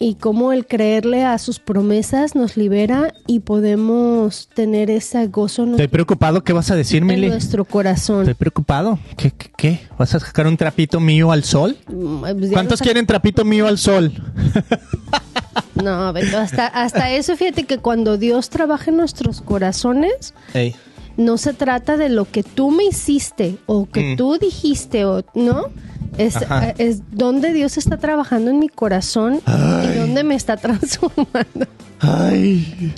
y cómo el creerle a sus promesas nos libera y podemos tener ese gozo en, Estoy preocupado, ¿qué vas a decir, en Mili? nuestro corazón. Estoy preocupado. ¿Qué, qué, qué? ¿Vas a sacar un trapito mío al sol? Mm, pues ¿Cuántos quieren trapito mío al sol? No, hasta, hasta eso, fíjate que cuando Dios trabaja en nuestros corazones, Ey. no se trata de lo que tú me hiciste o que Mm. tú dijiste o no es, eh, es donde Dios está trabajando en mi corazón y donde me está transformando Ay.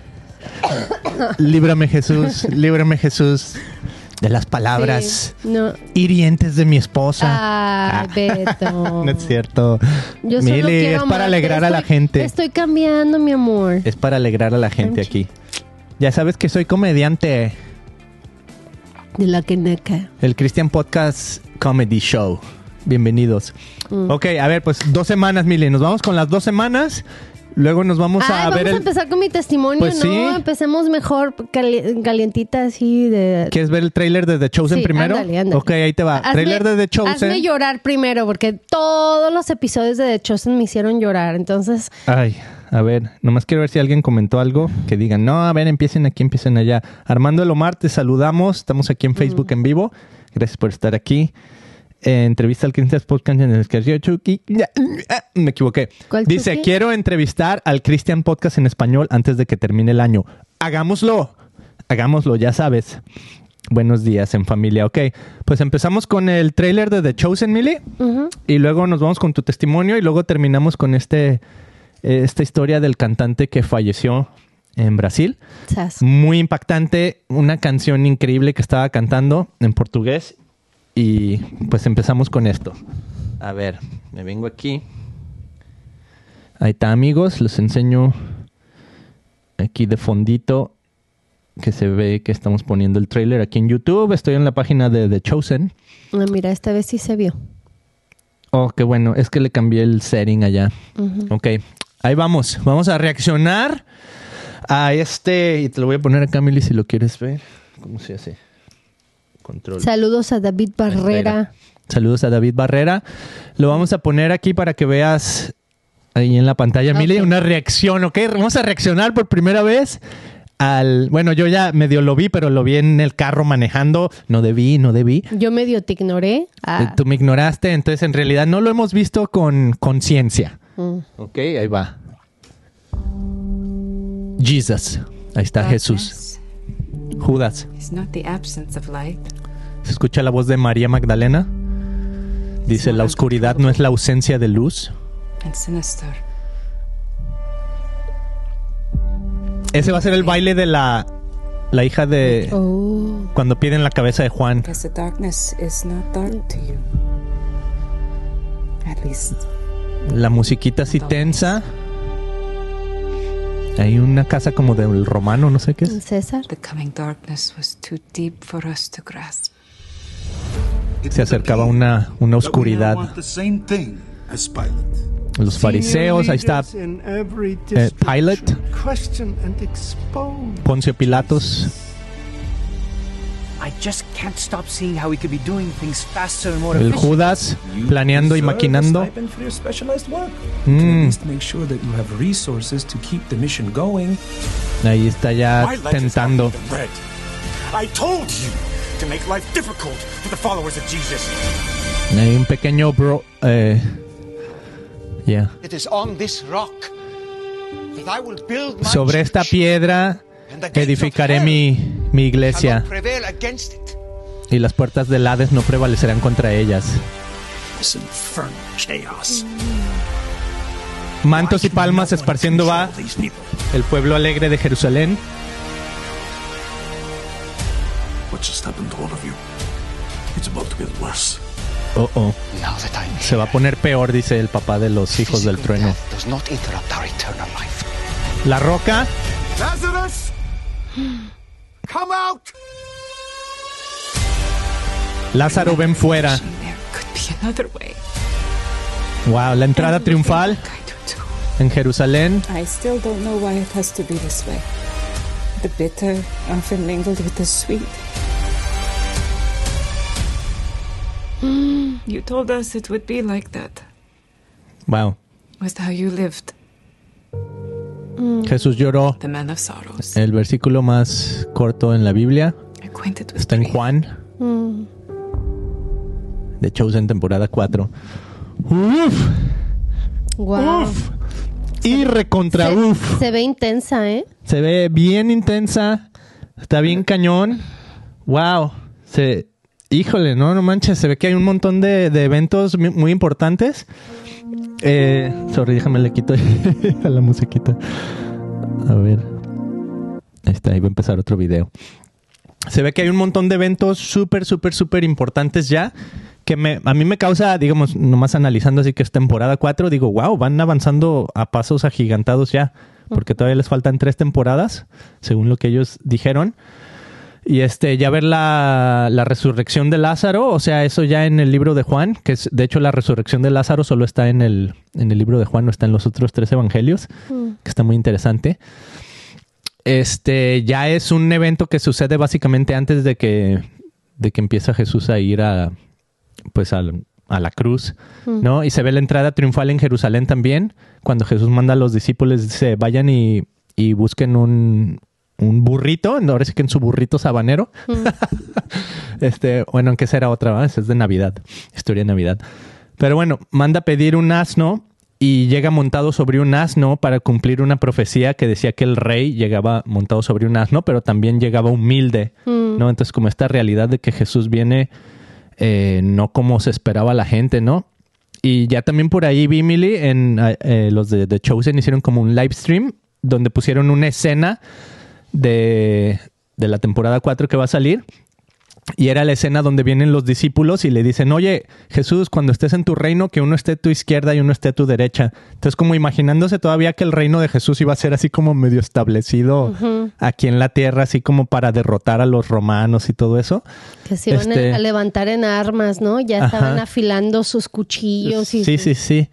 líbrame Jesús, líbrame Jesús de las palabras Sí, no hirientes de mi esposa. Ay, Beto. no es cierto. Yo solo Mili, quiero es para alegrar a la gente. Estoy cambiando, mi amor. Es para alegrar a la gente aquí. Ya sabes que soy comediante. De la que neca. El Christian Podcast Comedy Show. Bienvenidos. Mm. Ok, a ver, pues dos semanas, Mili. Nos vamos con las dos semanas. Luego nos vamos Ay, a vamos ver a el... empezar con mi testimonio, Pues ¿no? sí. Empecemos mejor cali- calientita así de... ¿Quieres ver el trailer de The Chosen Sí, primero? ándale, ándale. Ok, ahí te va. Hazme- trailer de The Chosen. Hazme llorar primero, porque todos los episodios de The Chosen me hicieron llorar. Entonces, Ay, a ver, nomás quiero ver si alguien comentó algo que digan, no, a ver, empiecen aquí, empiecen allá. Armando Elomar, te saludamos, estamos aquí en Facebook Mm. en vivo. Gracias por estar aquí. Eh, entrevista al Christian Podcast en el que Chucky. Ya, ah, Me equivoqué. ¿Cuál Dice, Chucky? quiero entrevistar al Christian Podcast en español antes de que termine el año. Hagámoslo. Hagámoslo, ya sabes. Buenos días en familia. Ok, pues empezamos con el trailer de The Chosen, Millie. Y luego nos vamos con tu testimonio y luego terminamos con este eh, esta historia del cantante que falleció en Brasil. Muy impactante, una canción increíble que estaba cantando en portugués y pues empezamos con esto. A ver, me vengo aquí. Ahí está, amigos, les enseño aquí de fondito que se ve que estamos poniendo el trailer aquí en YouTube. Estoy en la página de The Chosen. Ah, mira, esta vez sí se vio. Oh, qué bueno. Es que le cambié el setting allá. Ujú. Ok, ahí vamos. Vamos a reaccionar a este. Y te lo voy a poner acá, Mili, si lo quieres ver. ¿Cómo se hace? Control. Saludos a David Barrera. Saludos a David Barrera. Lo vamos a poner aquí para que veas ahí en la pantalla, Mili, Ok. una reacción, ¿ok? Vamos a reaccionar por primera vez al... Bueno, yo ya medio lo vi, pero lo vi en el carro manejando. No debí, no debí. Yo medio te ignoré. Eh, Ah, Tú me ignoraste, entonces en realidad no lo hemos visto con conciencia. mm. Ok, ahí va. Jesus. Ahí está Jesús. Judas. Se escucha la voz de María Magdalena. Dice, la oscuridad no es la ausencia de luz. Ese va a ser el baile de la, la hija de... Oh. Cuando piden la cabeza de Juan. La musiquita así tensa. Hay una casa como del romano, no sé qué es. César. the coming darkness was too deep for us to grasp. Se acercaba una, una oscuridad. want the same thing as Pilate. Los fariseos, ahí está eh, Pilate, Poncio Pilatos. El. Judas planeando y maquinando. Mm. To at least make sure that you have resources to keep the mission going. Ahí está ya tentando. have been read. I told you to make life difficult for the followers of Jesus. Hay un pequeño bro. Eh, yeah. It is on this rock that I will build my Sobre esta piedra edificaré mi, mi iglesia y las puertas del Hades no prevalecerán contra ellas. Mantos y palmas esparciendo va el pueblo alegre de Jerusalén. What just happened to all of you? It's about to get worse. Oh, oh. Se va a poner peor, dice el papá de los hijos del trueno. La roca, Lazarus, come out! Lázaro ven fuera. There could be another way. Wow, la entrada triunfal I do too. en Jerusalén. I still don't know why it has to be this way. The bitter often mingled with the sweet. You told us it would be like that. Wow. Was how you lived. Jesús lloró. El versículo más corto en la Biblia está en. Juan. Mm. De Chosen, temporada 4. Uf, Wow. uf. Y recontra Se, uf. se ve intensa, ¿eh? Se ve bien intensa. Está bien cañón. Wow. Se, híjole, no, no manches. Se ve que hay un montón de, de eventos muy, muy importantes. Eh, sorry, déjame le quito a la musiquita. A ver. Ahí está, ahí va a empezar otro video. Se ve que hay un montón de eventos súper, súper, súper importantes ya. Que me, a mí me causa, digamos, nomás analizando así que es temporada 4, digo, wow, van avanzando a pasos agigantados ya. Porque todavía les faltan tres temporadas, según lo que ellos dijeron. Y este, ya ver la, la resurrección de Lázaro, o sea, eso ya en el libro de Juan, que es, de hecho, la resurrección de Lázaro solo está en el, en el libro de Juan, no está en los otros tres evangelios, que está muy interesante. Este, ya es un evento que sucede básicamente antes de que, de que empieza Jesús a ir a, pues al- a la cruz, ¿no? Y se ve la entrada triunfal en Jerusalén también, cuando Jesús manda a los discípulos, dice, vayan y, y busquen un, un burrito, ahora sí que en su burrito sabanero. este, bueno, aunque esa era otra, ¿verdad? Es de Navidad, historia de Navidad. Pero bueno, manda a pedir un asno y llega montado sobre un asno para cumplir una profecía que decía que el rey llegaba montado sobre un asno, pero también llegaba humilde, ¿no? Entonces, como esta realidad de que Jesús viene eh, no como se esperaba la gente, ¿no? Y ya también por ahí vi, Millie, en eh, eh, los de The Chosen hicieron como un live stream donde pusieron una escena de, de la temporada 4 que va a salir. Y era la escena donde vienen los discípulos y le dicen, oye, Jesús, cuando estés en tu reino, que uno esté a tu izquierda y uno esté a tu derecha. Entonces, como imaginándose todavía que el reino de Jesús iba a ser así como medio establecido aquí en la tierra, así como para derrotar a los romanos y todo eso. Que se iban a- Este- a levantar en armas, ¿no? Ya Ajá. estaban afilando sus cuchillos y Sí, sí, sí.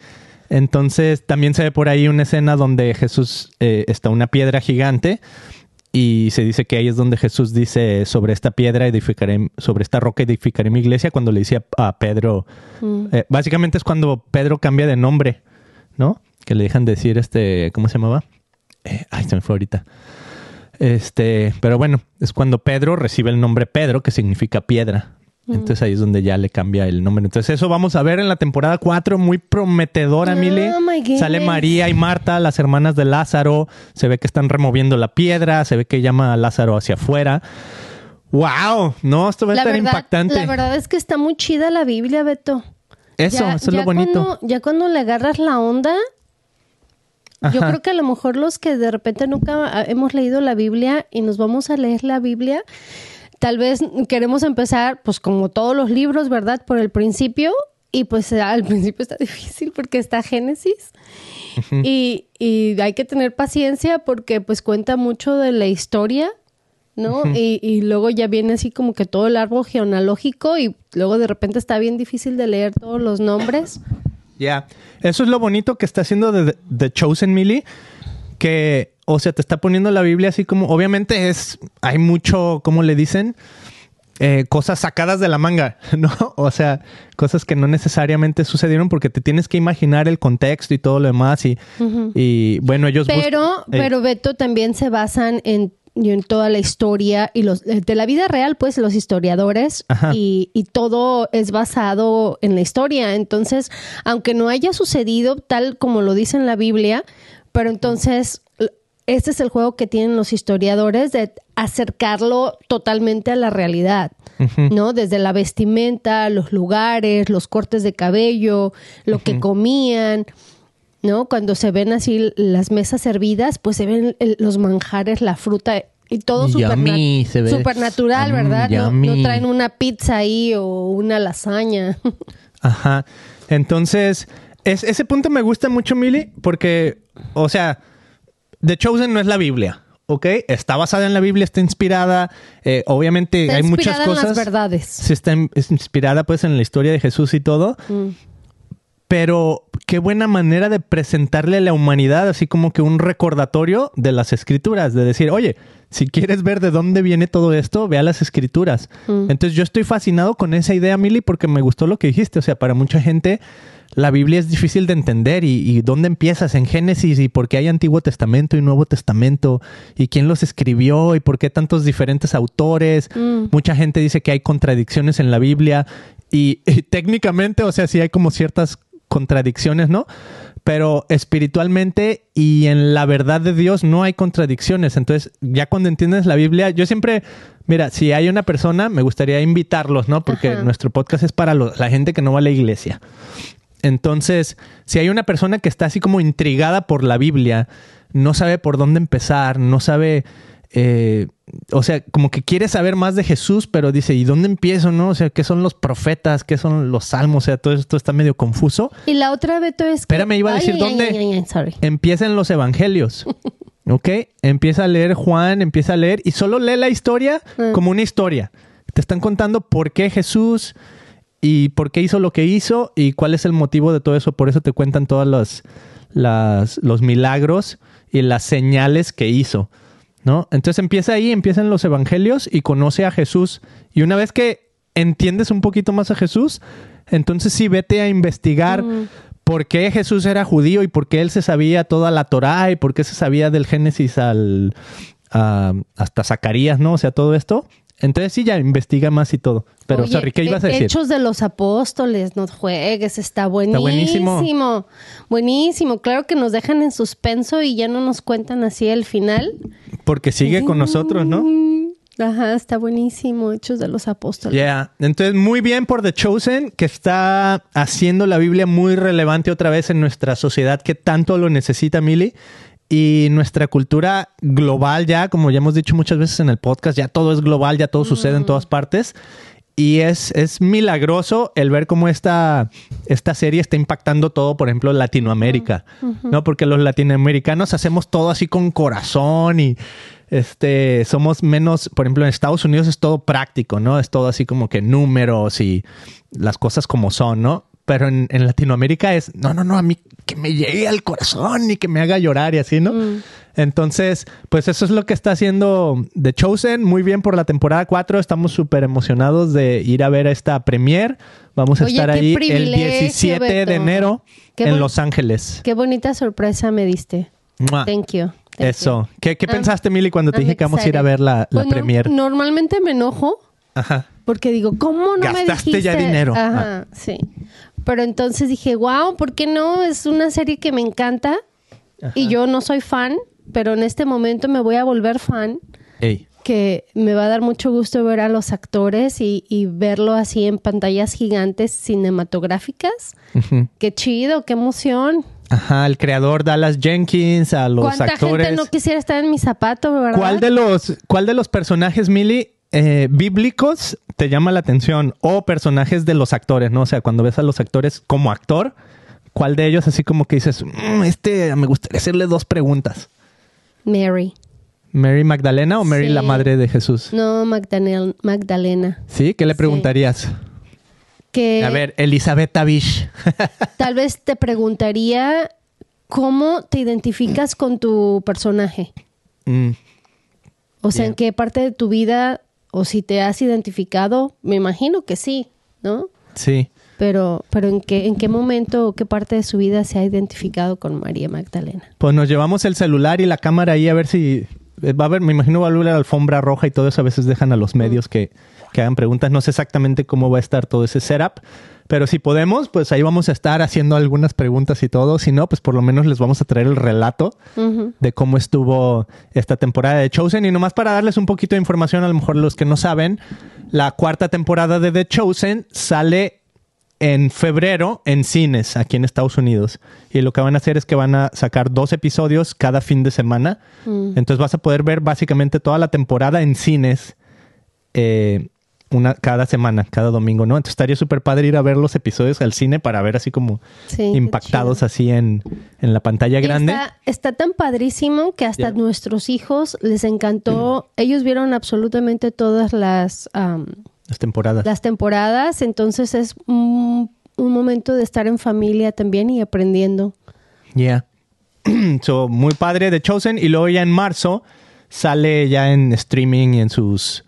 Entonces también se ve por ahí una escena donde Jesús eh, está una piedra gigante y se dice que ahí es donde Jesús dice sobre esta piedra edificaré, sobre esta roca edificaré mi iglesia cuando le dice a, Pedro, eh, básicamente es cuando Pedro cambia de nombre, ¿no? Que le dejan decir este, ¿cómo se llamaba? Eh, ay, se me fue ahorita. Este, pero bueno, es cuando Pedro recibe el nombre Pedro, que significa piedra. Entonces ahí es donde ya le cambia el nombre. Entonces eso vamos a ver en la temporada 4, muy prometedora, Oh, Mili. Sale María y Marta, las hermanas de Lázaro. Se ve que están removiendo la piedra, se ve que llama a Lázaro hacia afuera. ¡Wow! No, esto va a estar verdad, impactante. la verdad es que está muy chida la Biblia, Beto. eso, Ya- eso es lo bonito. Cuando, ya cuando le agarras la onda, yo creo que a lo mejor los que de repente nunca hemos leído la Biblia y nos vamos a leer la Biblia, tal vez queremos empezar, pues como todos los libros, ¿verdad? Por el principio. Y pues al principio está difícil porque está Génesis. y, y hay que tener paciencia porque pues cuenta mucho de la historia, ¿no? y, y luego ya viene así como que todo el árbol genealógico y luego de repente está bien difícil de leer todos los nombres. Ya, eso es lo bonito que está haciendo de The Chosen Millie, que, o sea, te está poniendo la Biblia así como, obviamente es, hay mucho, ¿cómo le dicen? Eh, cosas sacadas de la manga, ¿no? O sea, cosas que no necesariamente sucedieron porque te tienes que imaginar el contexto y todo lo demás y, y bueno, ellos... Pero, Eh, pero Beto también se basan en, en toda la historia y los de la vida real, pues los historiadores y, y todo es basado en la historia. Entonces, aunque no haya sucedido tal como lo dice en la Biblia, pero entonces este es el juego que tienen los historiadores de acercarlo totalmente a la realidad, ¿no? Desde la vestimenta, los lugares, los cortes de cabello, lo que comían, ¿no? Cuando se ven así las mesas servidas, pues se ven el- los manjares, la fruta y todo Yummy, superna- se ve. supernatural, Mm, ¿verdad? No traen una pizza ahí o una lasaña. Ajá. Entonces, es, ese punto me gusta mucho, Mili, porque, o sea, The Chosen no es la Biblia, ¿ok? Está basada en la Biblia, está inspirada. eh, obviamente Está hay muchas inspirada en las cosas. verdades. Sí, está in- es inspirada pues en la historia de Jesús y todo. Mm. Pero qué buena manera de presentarle a la humanidad así como que un recordatorio de las escrituras, de decir, oye, si quieres ver de dónde viene todo esto, ve a las escrituras. Mm. Entonces yo estoy fascinado con esa idea, Mili, porque me gustó lo que dijiste. O sea, para mucha gente la Biblia es difícil de entender y, y dónde empiezas en Génesis y por qué hay Antiguo Testamento y Nuevo Testamento y quién los escribió y por qué tantos diferentes autores. Mucha gente dice que hay contradicciones en la Biblia y, y técnicamente, o sea, sí hay como ciertas contradicciones, ¿no? Pero espiritualmente y en la verdad de Dios no hay contradicciones. Entonces, ya cuando entiendes la Biblia, yo siempre, mira, si hay una persona, me gustaría invitarlos, ¿no? Porque Ajá. nuestro podcast es para lo- la gente que no va a la iglesia. Entonces, si hay una persona que está así como intrigada por la Biblia, no sabe por dónde empezar, no sabe, eh, o sea, como que quiere saber más de Jesús, pero dice, ¿y dónde empiezo? No, o sea, ¿qué son los profetas? ¿Qué son los salmos? O sea, todo esto está medio confuso. Y la otra, Beto, es que... Espérame, iba a decir ay, dónde. ay, ay, ay, sorry. Empieza en los evangelios. ¿Ok? Empieza a leer Juan, empieza a leer y solo lee la historia Mm. como una historia. Te están contando por qué Jesús y por qué hizo lo que hizo y cuál es el motivo de todo eso. Por eso te cuentan todos los, las- los milagros y las señales que hizo. ¿no? Entonces empieza ahí, empieza en los evangelios y conoce a Jesús. Y una vez que entiendes un poquito más a Jesús, entonces sí vete a investigar por qué Jesús era judío y por qué él se sabía toda la Torá y por qué se sabía del Génesis al a- hasta Zacarías, ¿no? O sea, todo esto. Entonces sí ya investiga más y todo. Pero, Oye, sorry, ¿qué ibas a decir? Hechos de los Apóstoles, no juegues, está buenísimo. buenísimo. Buenísimo. Claro que nos dejan en suspenso y ya no nos cuentan así el final. Porque sigue con nosotros, ¿no? Mm, Ajá, está buenísimo. Hechos de los Apóstoles. Yeah. Entonces, muy bien por The Chosen, que está haciendo la Biblia muy relevante otra vez en nuestra sociedad que tanto lo necesita, Mili. Y nuestra cultura global ya, como ya hemos dicho muchas veces en el podcast, ya todo es global, ya todo sucede en todas partes. Y es, es milagroso el ver cómo esta, esta serie está impactando todo, por ejemplo, Latinoamérica, ¿no? Porque los latinoamericanos hacemos todo así con corazón y este, somos menos, por ejemplo, en Estados Unidos es todo práctico, ¿no? Es todo así como que números y las cosas como son, ¿no? Pero en, en Latinoamérica es, no, no, no, a mí que me llegue al corazón y que me haga llorar y así, ¿no? Entonces, pues eso es lo que está haciendo The Chosen. Muy bien por la temporada 4. Estamos súper emocionados de ir a ver esta premiere. Vamos a Oye, estar ahí el privilegio, 17 de Beto. enero Qué en Los Ángeles. Qué bonita sorpresa me diste. Mua. Thank you. Thank Eso. you. ¿Qué, qué Ah, pensaste, Mili, cuando te dije que vamos a ir a ver la, la Bueno, premiere? Normalmente me enojo Ajá. porque digo, ¿cómo no me Gastaste dijiste? ya dinero. Ah. Ajá, sí. Pero entonces dije, wow, ¿por qué no? Es una serie que me encanta y yo no soy fan, pero en este momento me voy a volver fan. Ey. que me va a dar mucho gusto ver a los actores y, y verlo así en pantallas gigantes cinematográficas. Qué chido, qué emoción. Ajá, el creador Dallas Jenkins, a los ¿Cuánta actores. gente no quisiera estar en mi zapato, verdad? ¿Cuál de los, cuál de los personajes, Mili, eh, bíblicos te llama la atención? O personajes de los actores, ¿no? O sea, cuando ves a los actores como actor, ¿cuál de ellos así como que dices, "Mm, este, me gustaría hacerle dos preguntas? Mary. ¿Mary Magdalena o Mary Sí. la madre de Jesús? No, Magdalena. Magdalena. ¿Sí? ¿Qué le Sí. preguntarías? Que A ver, Elizabeth Tabish. tal vez te preguntaría cómo te identificas con tu personaje. Mm, O sea, en qué parte de tu vida o si te has identificado, me imagino que sí, ¿no? sí. Pero, pero ¿en qué, en qué momento o qué parte de su vida se ha identificado con María Magdalena? Pues nos llevamos el celular y la cámara ahí a ver si eh, va a haber, me imagino va a haber la alfombra roja y todo eso. A veces dejan a los medios que, que hagan preguntas. No sé exactamente cómo va a estar todo ese setup, pero si podemos, pues ahí vamos a estar haciendo algunas preguntas y todo. Si no, pues por lo menos les vamos a traer el relato de cómo estuvo esta temporada de Chosen. Y nomás para darles un poquito de información, a lo mejor los que no saben, la cuarta temporada de The Chosen sale en febrero en cines aquí en Estados Unidos. Y lo que van a hacer es que van a sacar dos episodios cada fin de semana. Entonces vas a poder ver básicamente toda la temporada en cines eh, una, cada semana, cada domingo, ¿no? Entonces estaría súper padre ir a ver los episodios al cine para ver así como Sí, impactados así en, en la pantalla grande. Está, está tan padrísimo que hasta nuestros hijos les encantó. Ellos vieron absolutamente todas las, Las temporadas. las temporadas, entonces es un, un momento de estar en familia también y aprendiendo. Yeah. so, muy padre de Chosen. Y luego ya en marzo sale ya en streaming y en sus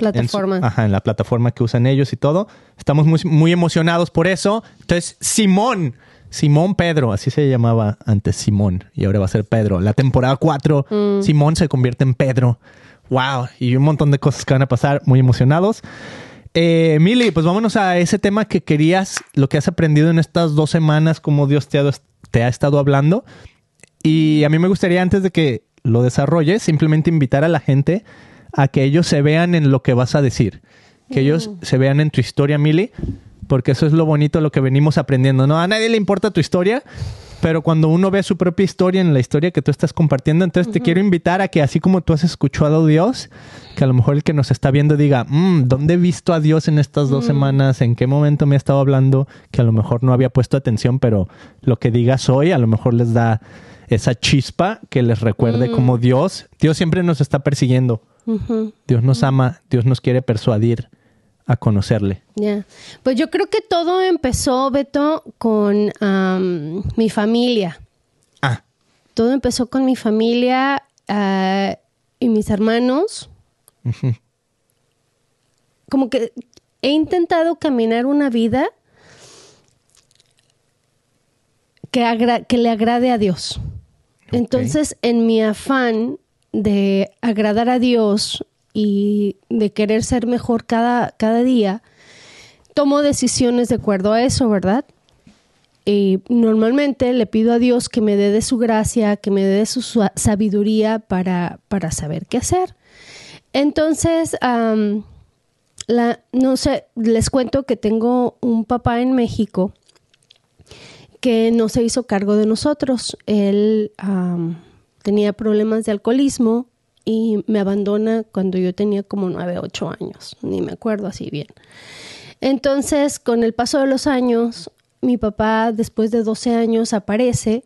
Plataforma. En su- ajá, en la plataforma que usan ellos y todo. Estamos muy, muy emocionados por eso. Entonces, Simón, Simón Pedro, así se llamaba antes Simón y ahora va a ser Pedro. La temporada 4, Simón se convierte en Pedro. Wow, y un montón de cosas que van a pasar, muy emocionados. Eh, Mili, pues vámonos a ese tema que querías, lo que has aprendido en estas dos semanas, cómo Dios te ha, te ha estado hablando. Y a mí me gustaría, antes de que lo desarrolles, simplemente invitar a la gente a que ellos se vean en lo que vas a decir. Que ellos se vean en tu historia, Mili, porque eso es lo bonito, lo que venimos aprendiendo. No a nadie le importa tu historia, pero cuando uno ve su propia historia en la historia que tú estás compartiendo, entonces te quiero invitar a que así como tú has escuchado a Dios, que a lo mejor el que nos está viendo diga, "Mm, ¿dónde he visto a Dios en estas dos semanas? ¿En qué momento me ha estado hablando? Que a lo mejor no había puesto atención, pero lo que digas hoy a lo mejor les da esa chispa que les recuerde como Dios, Dios siempre nos está persiguiendo. Dios nos ama, Dios nos quiere persuadir a conocerle. Ya. Pues yo creo que todo empezó, Beto, con mi familia. Ah, Todo empezó con mi familia ah, y mis hermanos. Como que he intentado caminar una vida que le agrade a Dios. Entonces, en mi afán de agradar a Dios y de querer ser mejor cada, cada día, tomo decisiones de acuerdo a eso, ¿verdad? Y normalmente le pido a Dios que me dé de su gracia, que me dé su sabiduría para, para saber qué hacer. Entonces, am, la, no sé, les cuento que tengo un papá en México que no se hizo cargo de nosotros. Él tenía problemas de alcoholismo y me abandona cuando yo tenía como nueve, ocho años, ni me acuerdo así bien. Entonces, con el paso de los años, mi papá después de 12 años aparece,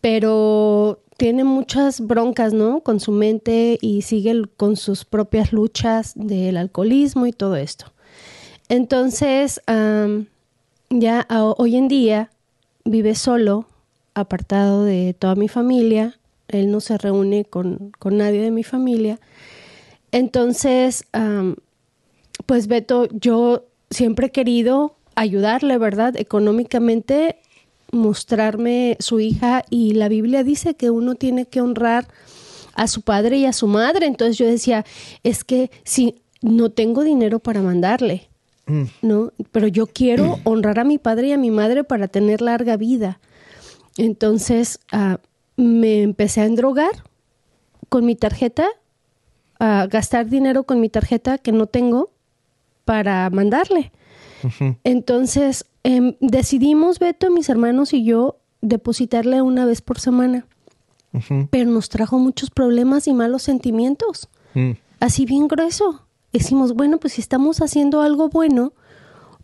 pero tiene muchas broncas, ¿no? Con su mente y sigue con sus propias luchas del alcoholismo y todo esto. Entonces, ya hoy en día vive solo, apartado de toda mi familia. Él no se reúne con, con nadie de mi familia. Entonces, am, pues Beto, yo siempre he querido ayudarle, ¿verdad? Económicamente, mostrarme su hija y la Biblia dice que uno tiene que honrar a su padre y a su madre. Entonces yo decía, es que si no tengo dinero para mandarle, ¿no? Pero yo quiero honrar a mi padre y a mi madre para tener larga vida. Entonces ah, me empecé a endrogar con mi tarjeta, a gastar dinero con mi tarjeta que no tengo para mandarle. Entonces em, decidimos, Beto, mis hermanos y yo, depositarle una vez por semana. Pero nos trajo muchos problemas y malos sentimientos. mm, Así bien grueso. Decimos, bueno, pues si estamos haciendo algo bueno,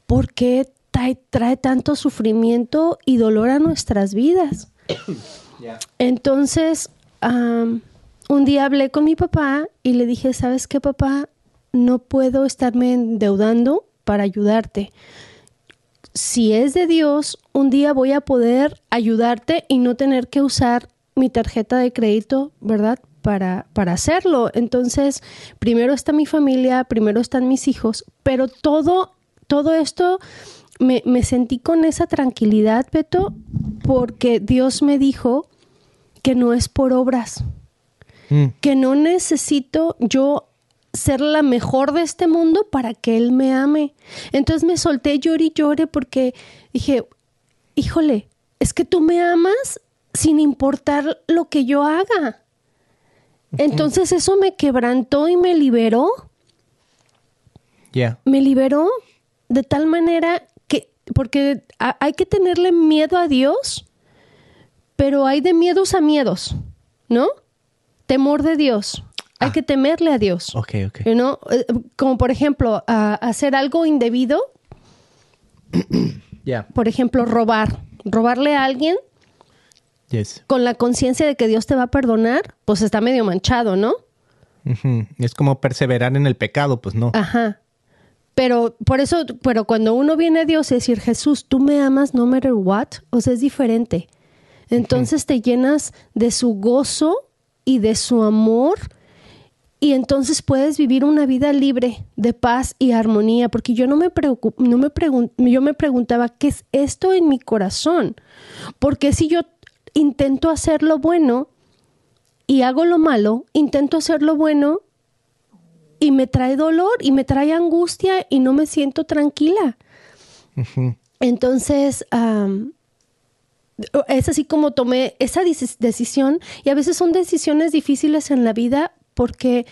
¿por qué trae, trae tanto sufrimiento y dolor a nuestras vidas? Entonces, am, un día hablé con mi papá y le dije, ¿sabes qué, papá? No puedo estarme endeudando para ayudarte. Si es de Dios, un día voy a poder ayudarte y no tener que usar mi tarjeta de crédito, ¿verdad? Para, para hacerlo. Entonces, primero está mi familia, primero están mis hijos, pero todo, todo esto me, me sentí con esa tranquilidad, Beto, porque Dios me dijo que no es por obras, mm, que no necesito yo ser la mejor de este mundo para que Él me ame. Entonces me solté llore y llore porque dije, híjole, es que tú me amas sin importar lo que yo haga. Entonces eso me quebrantó y me liberó, yeah. me liberó de tal manera porque ha- hay que tenerle miedo a Dios, pero hay de miedos a miedos, ¿no? Temor de Dios. Hay que temerle a Dios. Ok, ok. You know, eh, Como por ejemplo, hacer algo indebido, Yeah. por ejemplo, robar. Robarle a alguien Yes. con la conciencia de que Dios te va a perdonar, pues está medio manchado, ¿no? Es como perseverar en el pecado, pues no. Ajá. Pero por eso, pero cuando uno viene a Dios y decir, Jesús, tú me amas no matter what, o sea, es diferente. Entonces te llenas de su gozo y de su amor y entonces puedes vivir una vida libre de paz y armonía, porque yo no me preocup- no me yo me preguntaba qué es esto en mi corazón, porque si yo intento hacer lo bueno y hago lo malo, intento hacer lo bueno y me trae dolor y me trae angustia y no me siento tranquila. Entonces, am, es así como tomé esa deci- decisión y a veces son decisiones difíciles en la vida porque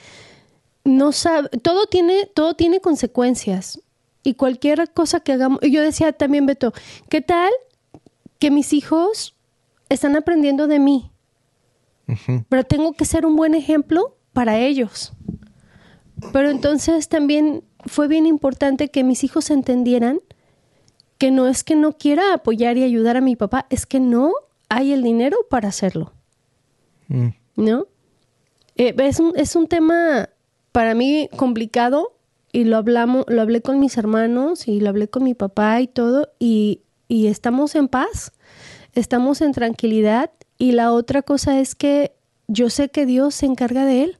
no sabe, todo tiene, todo tiene consecuencias y cualquier cosa que hagamos, yo decía también Beto, ¿qué tal que mis hijos están aprendiendo de mí? Pero tengo que ser un buen ejemplo para ellos. Pero entonces también fue bien importante que mis hijos entendieran que no es que no quiera apoyar y ayudar a mi papá, es que no hay el dinero para hacerlo. Mm. ¿No? Eh, es, un, es un tema para mí complicado y lo hablamos, lo hablé con mis hermanos y lo hablé con mi papá y todo y, y estamos en paz, estamos en tranquilidad y la otra cosa es que yo sé que Dios se encarga de él.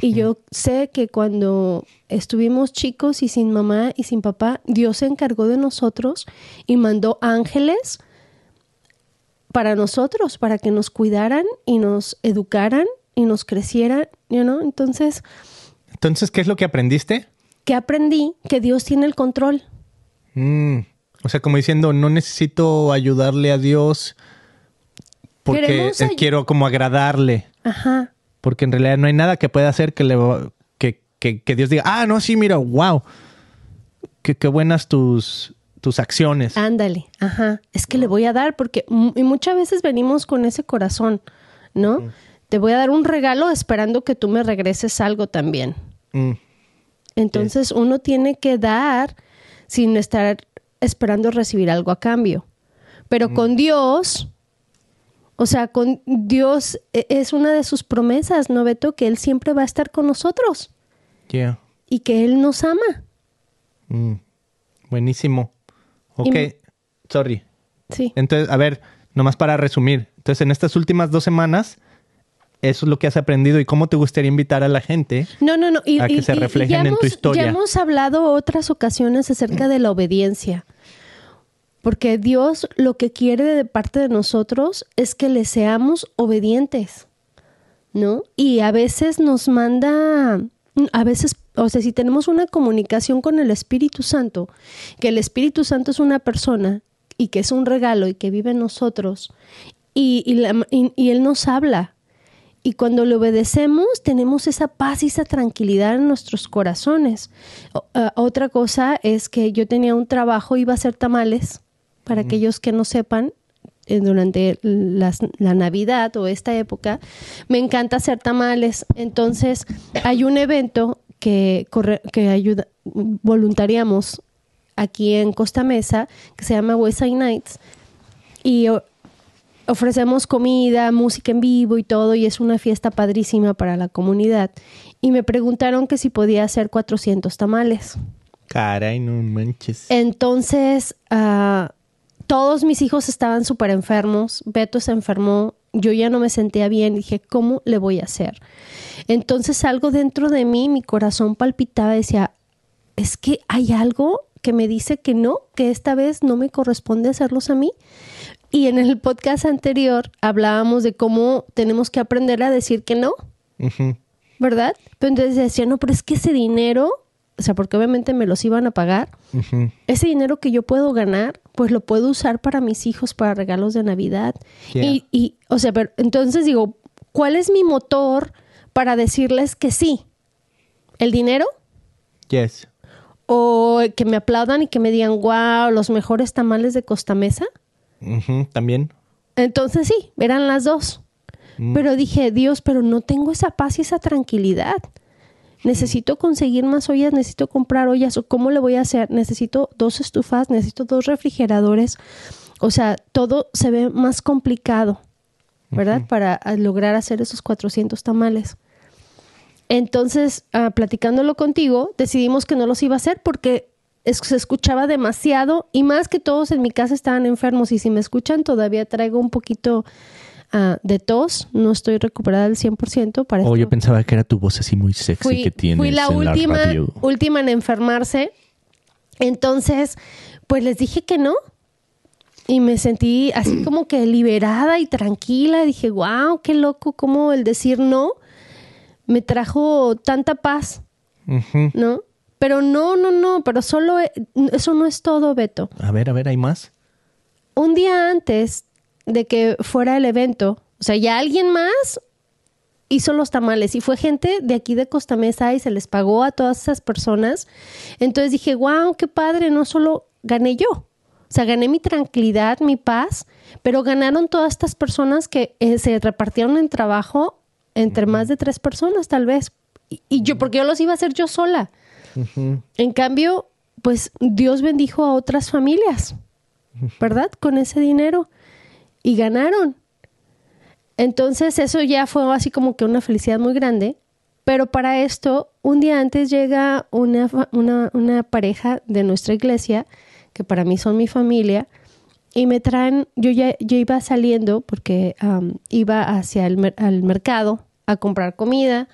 Y yo sé que cuando estuvimos chicos y sin mamá y sin papá, Dios se encargó de nosotros y mandó ángeles para nosotros, para que nos cuidaran y nos educaran y nos crecieran, you know? Entonces, Entonces, ¿qué es lo que aprendiste? que aprendí que Dios tiene el control. Mm, O sea, como diciendo, no necesito ayudarle a Dios porque eh, quiero como agradarle. Ajá. Porque en realidad no hay nada que pueda hacer que, le, que, que, que Dios diga, ah, no, sí, mira, wow, qué, qué buenas tus, tus acciones. Ándale, ajá. Es que le voy a dar porque y muchas veces venimos con ese corazón, ¿no? Te voy a dar un regalo esperando que tú me regreses algo también. Mm, Entonces uno tiene que dar sin estar esperando recibir algo a cambio. Pero con Dios, o sea, con Dios e- es una de sus promesas, ¿no, Beto? Que Él siempre va a estar con nosotros yeah. y que Él nos ama. Mm, buenísimo. Ok, Y- sorry. Sí. Entonces, a ver, nomás para resumir. Entonces, en estas últimas dos semanas, eso es lo que has aprendido y cómo te gustaría invitar a la gente. No, no, no. Y, a que y- se reflejen en tu historia. Ya hemos hablado otras ocasiones acerca de la obediencia. Porque Dios lo que quiere de parte de nosotros es que le seamos obedientes, ¿no? Y a veces nos manda, a veces, o sea, si tenemos una comunicación con el Espíritu Santo, que el Espíritu Santo es una persona y que es un regalo y que vive en nosotros, y, Él nos habla, y cuando le obedecemos, tenemos esa paz y esa tranquilidad en nuestros corazones. Ah, otra cosa es que yo tenía un trabajo, iba a hacer tamales, para aquellos que no sepan, eh, durante las- la Navidad o esta época, me encanta hacer tamales. Entonces, hay un evento que, corre- que ayuda, voluntariamos aquí en Costa Mesa, que se llama Westside Nights, y ofrecemos comida, música en vivo y todo, y es una fiesta padrísima para la comunidad. Y me preguntaron que si podía hacer 400 tamales. Caray, no manches. Entonces, ah, todos mis hijos estaban súper enfermos, Beto se enfermó, yo ya no me sentía bien, dije, ¿cómo le voy a hacer? Entonces algo dentro de mí, mi corazón palpitaba, decía, es que hay algo que me dice que no, que esta vez no me corresponde hacerlos a mí. Y en el podcast anterior hablábamos de cómo tenemos que aprender a decir que no. ¿verdad? Pero entonces decía, no, pero es que ese dinero, o sea, porque obviamente me los iban a pagar, ese dinero que yo puedo ganar, pues lo puedo usar para mis hijos, para regalos de Navidad. Yeah. Y, y, o sea, pero entonces digo, ¿cuál es mi motor para decirles que sí? ¿El dinero? Yes. ¿O que me aplaudan y que me digan, wow, los mejores tamales de Costa Mesa? También. Entonces sí, eran las dos. Pero dije, Dios, pero no tengo esa paz y esa tranquilidad. Necesito conseguir más ollas, necesito comprar ollas. ¿O ¿Cómo le voy a hacer? Necesito dos estufas, necesito dos refrigeradores. O sea, todo se ve más complicado, ¿verdad? Para ah, lograr hacer esos 400 tamales. Entonces, ah, platicándolo contigo, decidimos que no los iba a hacer porque es- se escuchaba demasiado y más que todos en mi casa estaban enfermos y si me escuchan todavía traigo un poquito ah, de tos. No estoy recuperada al 100% para Oh, esto. yo pensaba que era tu voz así muy sexy fui, que tienes fui la en última, la radio. última en enfermarse. Entonces, pues les dije que no. Y me sentí así como que liberada y tranquila. Dije, wow, qué loco, como el decir no me trajo tanta paz. ¿no? Pero no, no, no, pero solo e- eso no es todo, Beto. A ver, a ver, ¿hay más? Un día antes de que fuera el evento, o sea, ya alguien más hizo los tamales y fue gente de aquí de Costa Mesa y se les pagó a todas esas personas. Entonces dije, wow, qué padre, no solo gané yo, o sea, gané mi tranquilidad, mi paz, pero ganaron todas estas personas que eh, se repartieron en trabajo entre más de tres personas tal vez. Y, y yo, porque yo los iba a hacer yo sola. En cambio, pues Dios bendijo a otras familias, ¿verdad? Con ese dinero. Y ganaron. Entonces eso ya fue así como que una felicidad muy grande. Pero para esto, un día antes llega una, una, una pareja de nuestra iglesia, que para mí son mi familia, y me traen, yo ya yo iba saliendo porque iba hacia el al mercado a comprar comida.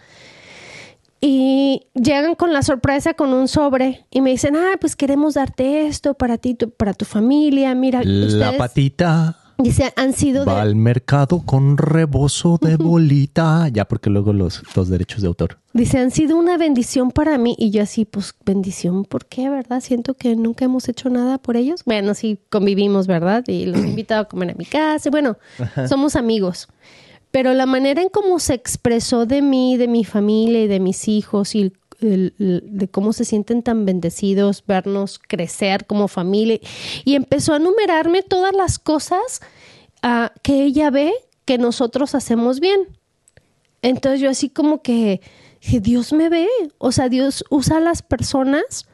Y llegan con la sorpresa con un sobre y me dicen, ah, pues queremos darte esto para ti, tu- para tu familia. Mira, La ustedes, patita dice, han sido va de, al mercado con rebozo de bolita. Ya, porque luego los, los derechos de autor. dice, han sido una bendición para mí. Y yo así, pues, bendición, ¿por qué, verdad? Siento que nunca hemos hecho nada por ellos. Bueno, sí, convivimos, ¿verdad? Y los he invitado a comer a mi casa. y Bueno, somos amigos. Pero la manera en cómo se expresó de mí, de mi familia y de mis hijos y de cómo se sienten tan bendecidos, vernos crecer como familia. Y empezó a numerarme todas las cosas ah, que ella ve que nosotros hacemos bien. Entonces yo así como que dije, Dios me ve, o sea, Dios usa a las personas,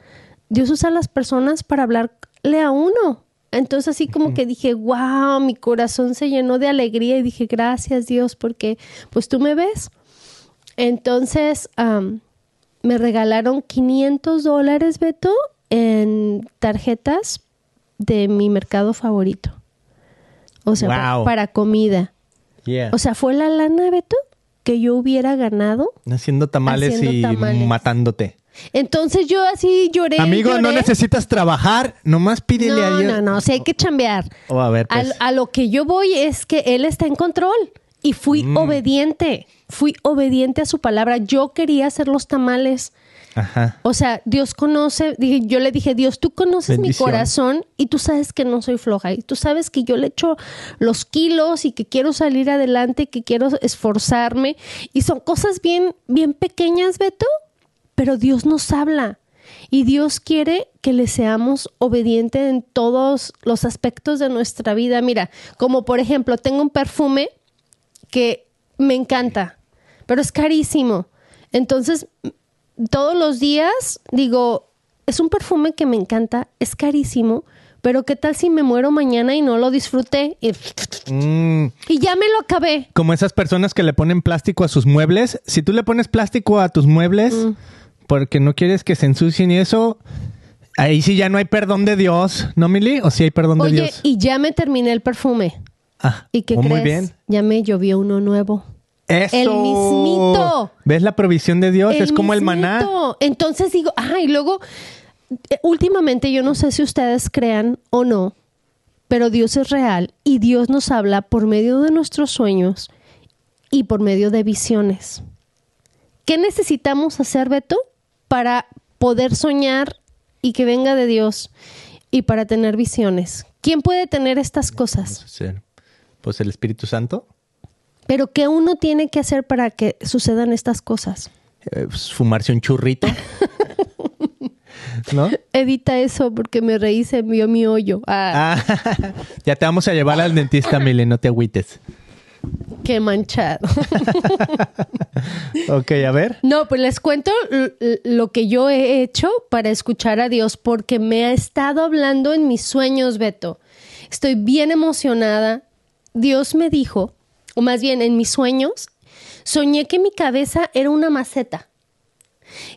Dios usa a las personas para hablarle a uno. Entonces así como que dije, wow, mi corazón se llenó de alegría y dije, gracias Dios, porque pues tú me ves. Entonces me regalaron 500 dólares, Beto, en tarjetas de mi mercado favorito. O sea, Wow. para comida. Yeah. O sea, fue la lana, Beto, que yo hubiera ganado. Haciendo tamales Haciendo y tamales. matándote. Entonces yo así lloré. Amigo, no necesitas trabajar. Nomás pídele a No, Dios. no, no, sí hay que chambear. Oh, a ver, A, pues. a lo que yo voy es que él está en control y fui Mm. obediente, fui obediente a su palabra. Yo quería hacer los tamales. Ajá. O sea, Dios conoce, dije- yo le dije, Dios, tú conoces Bendición. mi corazón y tú sabes que no soy floja y tú sabes que yo le echo los kilos y que quiero salir adelante, que quiero esforzarme y son cosas bien, bien pequeñas, Beto, pero Dios nos habla y Dios quiere que le seamos obedientes en todos los aspectos de nuestra vida. Mira, como por ejemplo, tengo un perfume que me encanta, pero es carísimo. Entonces, todos los días digo, es un perfume que me encanta, es carísimo, pero ¿qué tal si me muero mañana y no lo disfruté? Y, Mm, y ya me lo acabé. como esas personas que le ponen plástico a sus muebles. Si tú le pones plástico a tus muebles Mm. porque no quieres que se ensucien y eso, ahí sí ya no hay perdón de Dios, ¿no, Mili? ¿O sí hay perdón de Oye, Dios? y ya me terminé el perfume. Ah, ¿Y qué oh, crees? Muy bien. Ya me llovió uno nuevo. Eso. El mismito. ¿Ves la provisión de Dios? es como el maná. Entonces digo, ah, y luego, eh, últimamente yo no sé si ustedes crean o no, pero Dios es real y Dios nos habla por medio de nuestros sueños y por medio de visiones. ¿Qué necesitamos hacer, Beto, para poder soñar y que venga de Dios y para tener visiones? ¿Quién puede tener estas cosas? Pues el Espíritu Santo. Pero ¿qué uno tiene que hacer para que sucedan estas cosas? eh, pues, fumarse un churrito. ¿No? Edita eso porque me reí, se vio mi hoyo. Ah, Ah, ya te vamos a llevar al dentista, Mili, no te agüites. qué manchado. Ok, a ver. No, pues les cuento lo que yo he hecho para escuchar a Dios porque me ha estado hablando en mis sueños, Beto. Estoy bien emocionada. Dios me dijo, o más bien en mis sueños, soñé que mi cabeza era una maceta.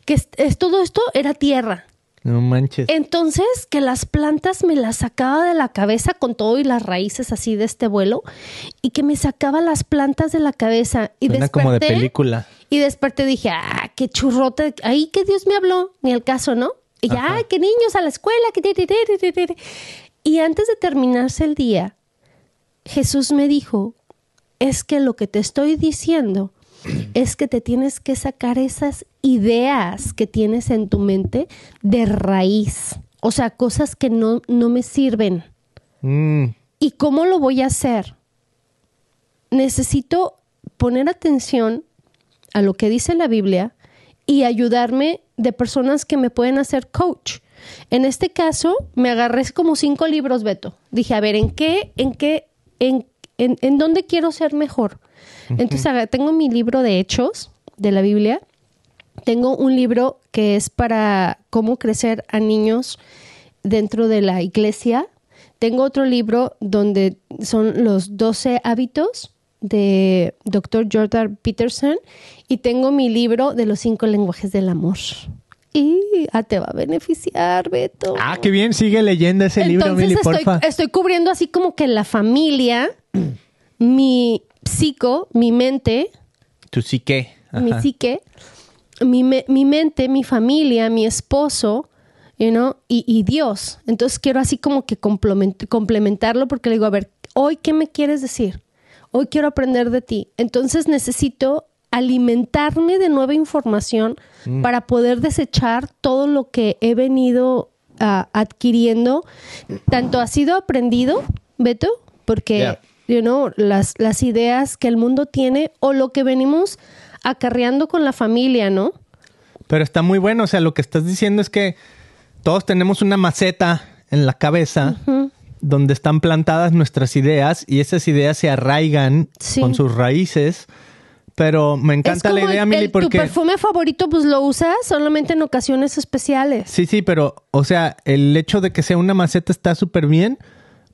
Que es- es- todo esto era tierra. No manches. Entonces, que las plantas me las sacaba de la cabeza con todo y las raíces así de este vuelo, y que me sacaba las plantas de la cabeza. Y Suena desperté, como de película. Y desperté dije, ah, qué churrote, ahí que Dios me habló, ni el caso, ¿no? Y ya, que niños a la escuela, que... ti, ti, ti, ti, ti, ti, ti". Y antes de terminarse el día, Jesús me dijo, es que lo que te estoy diciendo es que te tienes que sacar esas ideas que tienes en tu mente de raíz. O sea, cosas que no, no me sirven. Mm, ¿Y cómo lo voy a hacer? Necesito poner atención a lo que dice la Biblia y ayudarme de personas que me pueden hacer coach. En este caso, me agarré como cinco libros, Beto. Dije, a ver, ¿en qué, en qué, en, en, en dónde quiero ser mejor? Entonces, tengo mi libro de hechos de la Biblia. Tengo un libro que es para cómo crecer a niños dentro de la iglesia. Tengo otro libro donde son los 12 hábitos de Dr. Jordan Peterson y tengo mi libro de los cinco lenguajes del amor. Y ah, te va a beneficiar, Beto. Ah, qué bien. Sigue leyendo ese libro, Mili, estoy, porfa. estoy cubriendo así como que la familia, mi psico, mi mente, Tu psique. mi psique, mi, me- mi mente, mi familia, mi esposo, you know, y, y Dios. Entonces quiero así como que complement- complementarlo porque le digo, a ver, hoy, ¿qué me quieres decir? Hoy quiero aprender de ti. Entonces necesito alimentarme de nueva información para poder desechar todo lo que he venido ah, adquiriendo. Tanto ha sido aprendido, Beto, porque Yeah. you know, las, las ideas que el mundo tiene o lo que venimos acarreando con la familia, ¿no? Pero está muy bueno. O sea, lo que estás diciendo es que todos tenemos una maceta en la cabeza donde están plantadas nuestras ideas y esas ideas se arraigan Sí. con sus raíces. Pero me encanta la idea, el- Mili, el- tu porque... perfume favorito, pues lo usas solamente en ocasiones especiales. Sí, sí, pero, o sea, el hecho de que sea una maceta está súper bien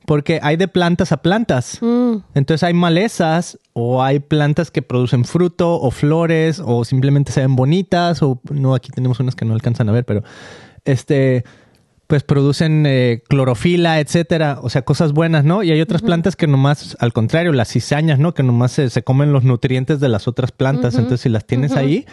porque hay de plantas a plantas. Mm. Entonces hay malezas o hay plantas que producen fruto o flores o simplemente se ven bonitas o no, aquí tenemos unas que no alcanzan a ver, pero este pues producen eh, clorofila, etcétera, o sea, cosas buenas, ¿no? Y hay otras plantas que nomás, al contrario, las cizañas, ¿no? Que nomás se, se comen los nutrientes de las otras plantas, entonces si las tienes ahí.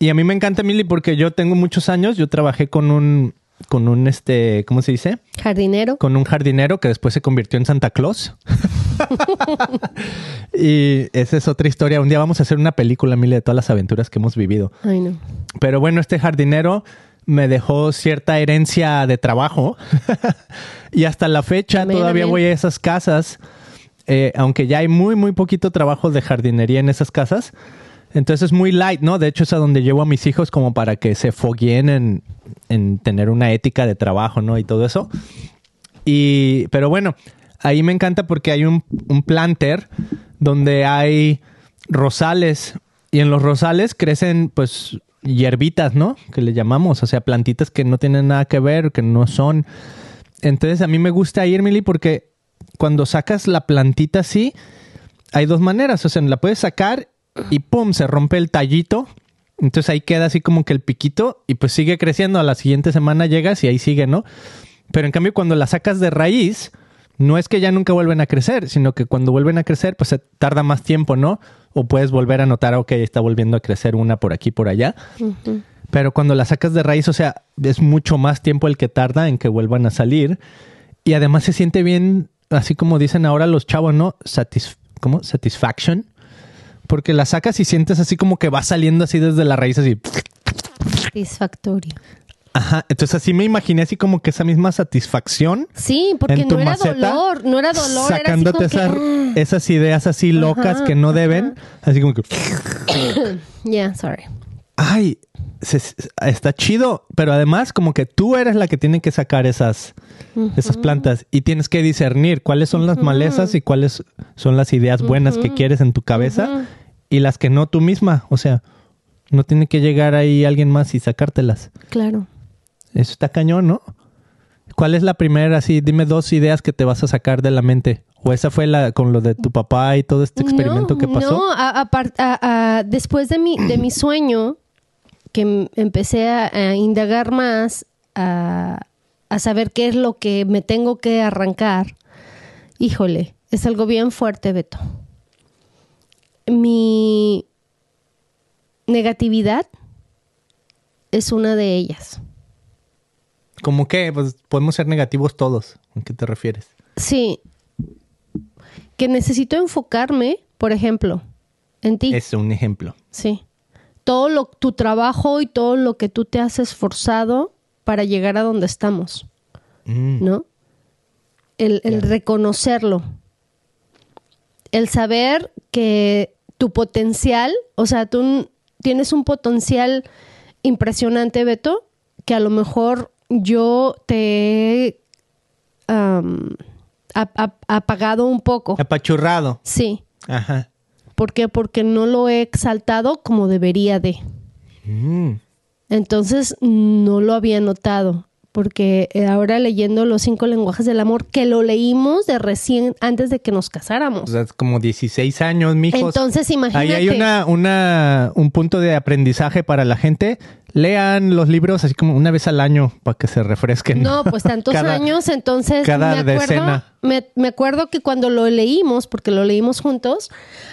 Y a mí me encanta, Mili, porque yo tengo muchos años, yo trabajé con un, con un, este, ¿cómo se dice? Jardinero. con un jardinero que después se convirtió en Santa Claus. y esa es otra historia. Un día vamos a hacer una película, Mili, de todas las aventuras que hemos vivido. Ay, no. Pero bueno, este jardinero me dejó cierta herencia de trabajo y hasta la fecha Amén, todavía amén. voy a esas casas, eh, aunque ya hay muy, muy poquito trabajo de jardinería en esas casas. Entonces es muy light, ¿no? De hecho es a donde llevo a mis hijos como para que se fogueen en, en tener una ética de trabajo, ¿no? Y todo eso. Y, pero bueno, ahí me encanta porque hay un, un planter donde hay rosales y en los rosales crecen pues hierbitas, ¿no? Que le llamamos, o sea, plantitas que no tienen nada que ver, que no son. Entonces a mí me gusta ir, Mili, porque cuando sacas la plantita así, hay dos maneras, o sea, la puedes sacar y pum, se rompe el tallito. Entonces ahí queda así como que el piquito y pues sigue creciendo. A la siguiente semana llegas y ahí sigue, ¿no? Pero en cambio cuando la sacas de raíz, no es que ya nunca vuelven a crecer, sino que cuando vuelven a crecer, pues se tarda más tiempo, ¿no? O puedes volver a notar, ok, está volviendo a crecer una por aquí, por allá. Pero cuando la sacas de raíz, o sea, es mucho más tiempo el que tarda en que vuelvan a salir. Y además se siente bien, así como dicen ahora los chavos, ¿no? Satis ¿Cómo? Satisfaction. Porque la sacas y sientes así como que va saliendo así desde la raíz, así. Satisfactorio. Ajá. Entonces así me imaginé así como que esa misma satisfacción. Sí, porque en tu no era maceta, dolor, no era dolor. Sacándote era así esas, que, "Ah". esas ideas así locas Ajá, que no deben. Así como que. Yeah, sorry. Ay, se- está chido. Pero además, como que tú eres la que tiene que sacar esas, esas plantas y tienes que discernir cuáles son las malezas y cuáles son las ideas buenas que quieres en tu cabeza y las que no tú misma. O sea, no tiene que llegar ahí alguien más y sacártelas. Claro. Eso está cañón, ¿no? ¿Cuál es la primera? Así, dime dos ideas que te vas a sacar de la mente. ¿O esa fue la con lo de tu papá y todo este experimento no, que pasó? No, a- apar- a- a- después de mi, de mi sueño, que m- empecé a, indagar más a, a saber qué es lo que me tengo que arrancar, híjole, es algo bien fuerte, Beto. Mi negatividad es una de ellas. ¿Cómo que? Pues podemos ser negativos todos. ¿A qué te refieres? Sí. Que necesito enfocarme, por ejemplo, en ti. Es un ejemplo. Sí. Todo lo, tu trabajo y todo lo que tú te has esforzado para llegar a donde estamos. Mm. ¿No? El, el reconocerlo. El saber que tu potencial, o sea, tú tienes un potencial impresionante, Beto, que a lo mejor yo te he apagado un poco. Apachurrado. Sí. Ajá. ¿Por qué? Porque no lo he exaltado como debería de. Mm. Entonces no lo había notado. Porque eh, ahora leyendo los cinco lenguajes del amor, que lo leímos de recién antes de que nos casáramos. O sea, es como 16 años, mijos. Entonces, imagínate. Ahí hay una, una, un punto de aprendizaje para la gente. Lean los libros así como una vez al año para que se refresquen. No, pues tantos Cada- años, entonces cada me acuerdo, decena. me, me acuerdo que cuando lo leímos, porque lo leímos juntos,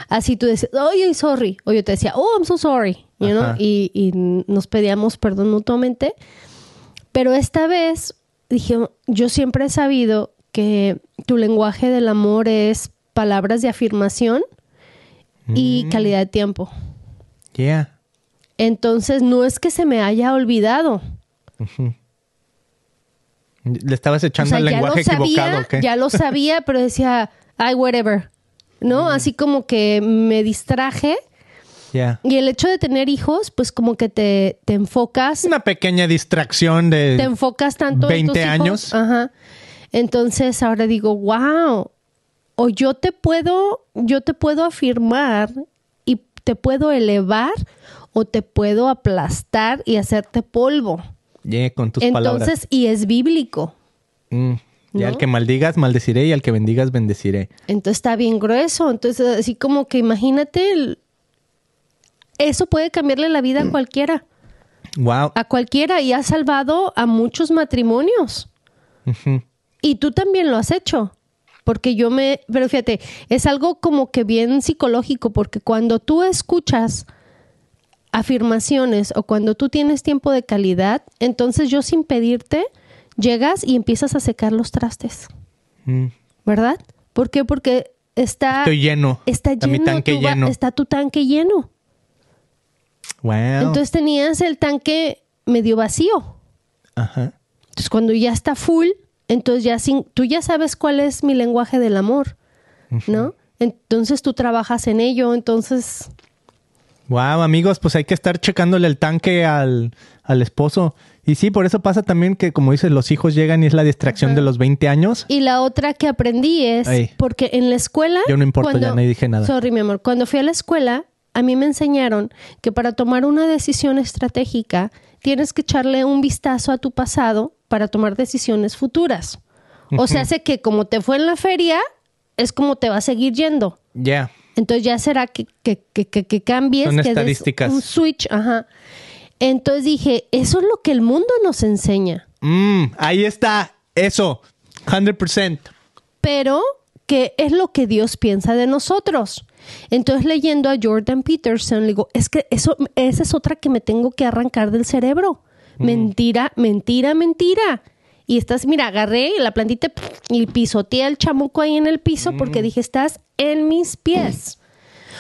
así tú decías, oye, sorry, o yo te decía, oh, I'm so sorry, you know? Y, y nos pedíamos perdón mutuamente. Pero esta vez dije, yo siempre he sabido que tu lenguaje del amor es palabras de afirmación Mm. y calidad de tiempo. Yeah. Entonces no es que se me haya olvidado. Le estabas O echando sea, el ya lenguaje lo sabía, equivocado, ¿o qué? ya lo sabía, pero decía, ay, whatever. ¿No? Así como que me distraje. Yeah. Y el hecho de tener hijos, pues como que te, te enfocas, Una pequeña distracción de... te enfocas tanto en tus 20 hijos. años. Ajá. Entonces ahora digo, wow. O yo te puedo, yo te puedo afirmar y te puedo elevar o te puedo aplastar y hacerte polvo. Yeah, con tus Entonces, palabras. y es bíblico. Mm. Y ¿no? al que maldigas, maldeciré. Y al que bendigas, bendeciré. Entonces está bien grueso. Entonces, así como que imagínate, el- eso puede cambiarle la vida a cualquiera. Wow. A cualquiera y ha salvado a muchos matrimonios. Y tú también lo has hecho. Porque yo me, pero fíjate, es algo como que bien psicológico, porque cuando tú escuchas afirmaciones o cuando tú tienes tiempo de calidad, entonces yo sin pedirte, llegas y empiezas a secar los trastes, Mm. ¿verdad? ¿Por qué? Porque está, Estoy lleno. está Está mi lleno, tanque tu lleno. está tu tanque lleno. Wow. Entonces tenías el tanque medio vacío. Ajá. Entonces cuando ya está full, entonces ya sin, tú ya sabes cuál es mi lenguaje del amor, ¿no? Entonces tú trabajas en ello, entonces Wow, amigos, pues hay que estar checándole el tanque al, al esposo. Y sí, por eso pasa también que, como dices, los hijos llegan y es la distracción de los 20 años. y la otra que aprendí es Ay. porque en la escuela Yo no importo, ya no dije nada. Sorry, mi amor, cuando fui a la escuela a mí me enseñaron que para tomar una decisión estratégica tienes que echarle un vistazo a tu pasado para tomar decisiones futuras. O sea, hace que como te fue en la feria, es como te va a seguir yendo. Ya. Entonces ya será que, que, que, que- que cambies, Son que des estadísticas. un switch, ajá. Entonces dije, eso es lo que el mundo nos enseña, Mm, ahí está. Eso. 100%. pero que es lo que Dios piensa de nosotros. Entonces leyendo a Jordan Peterson, le digo, es que eso, esa es otra que me tengo que arrancar del cerebro. Mentira, mentira, mentira. Y estás, mira, agarré la plantita y pisoteé al chamuco ahí en el piso porque dije, estás en mis pies.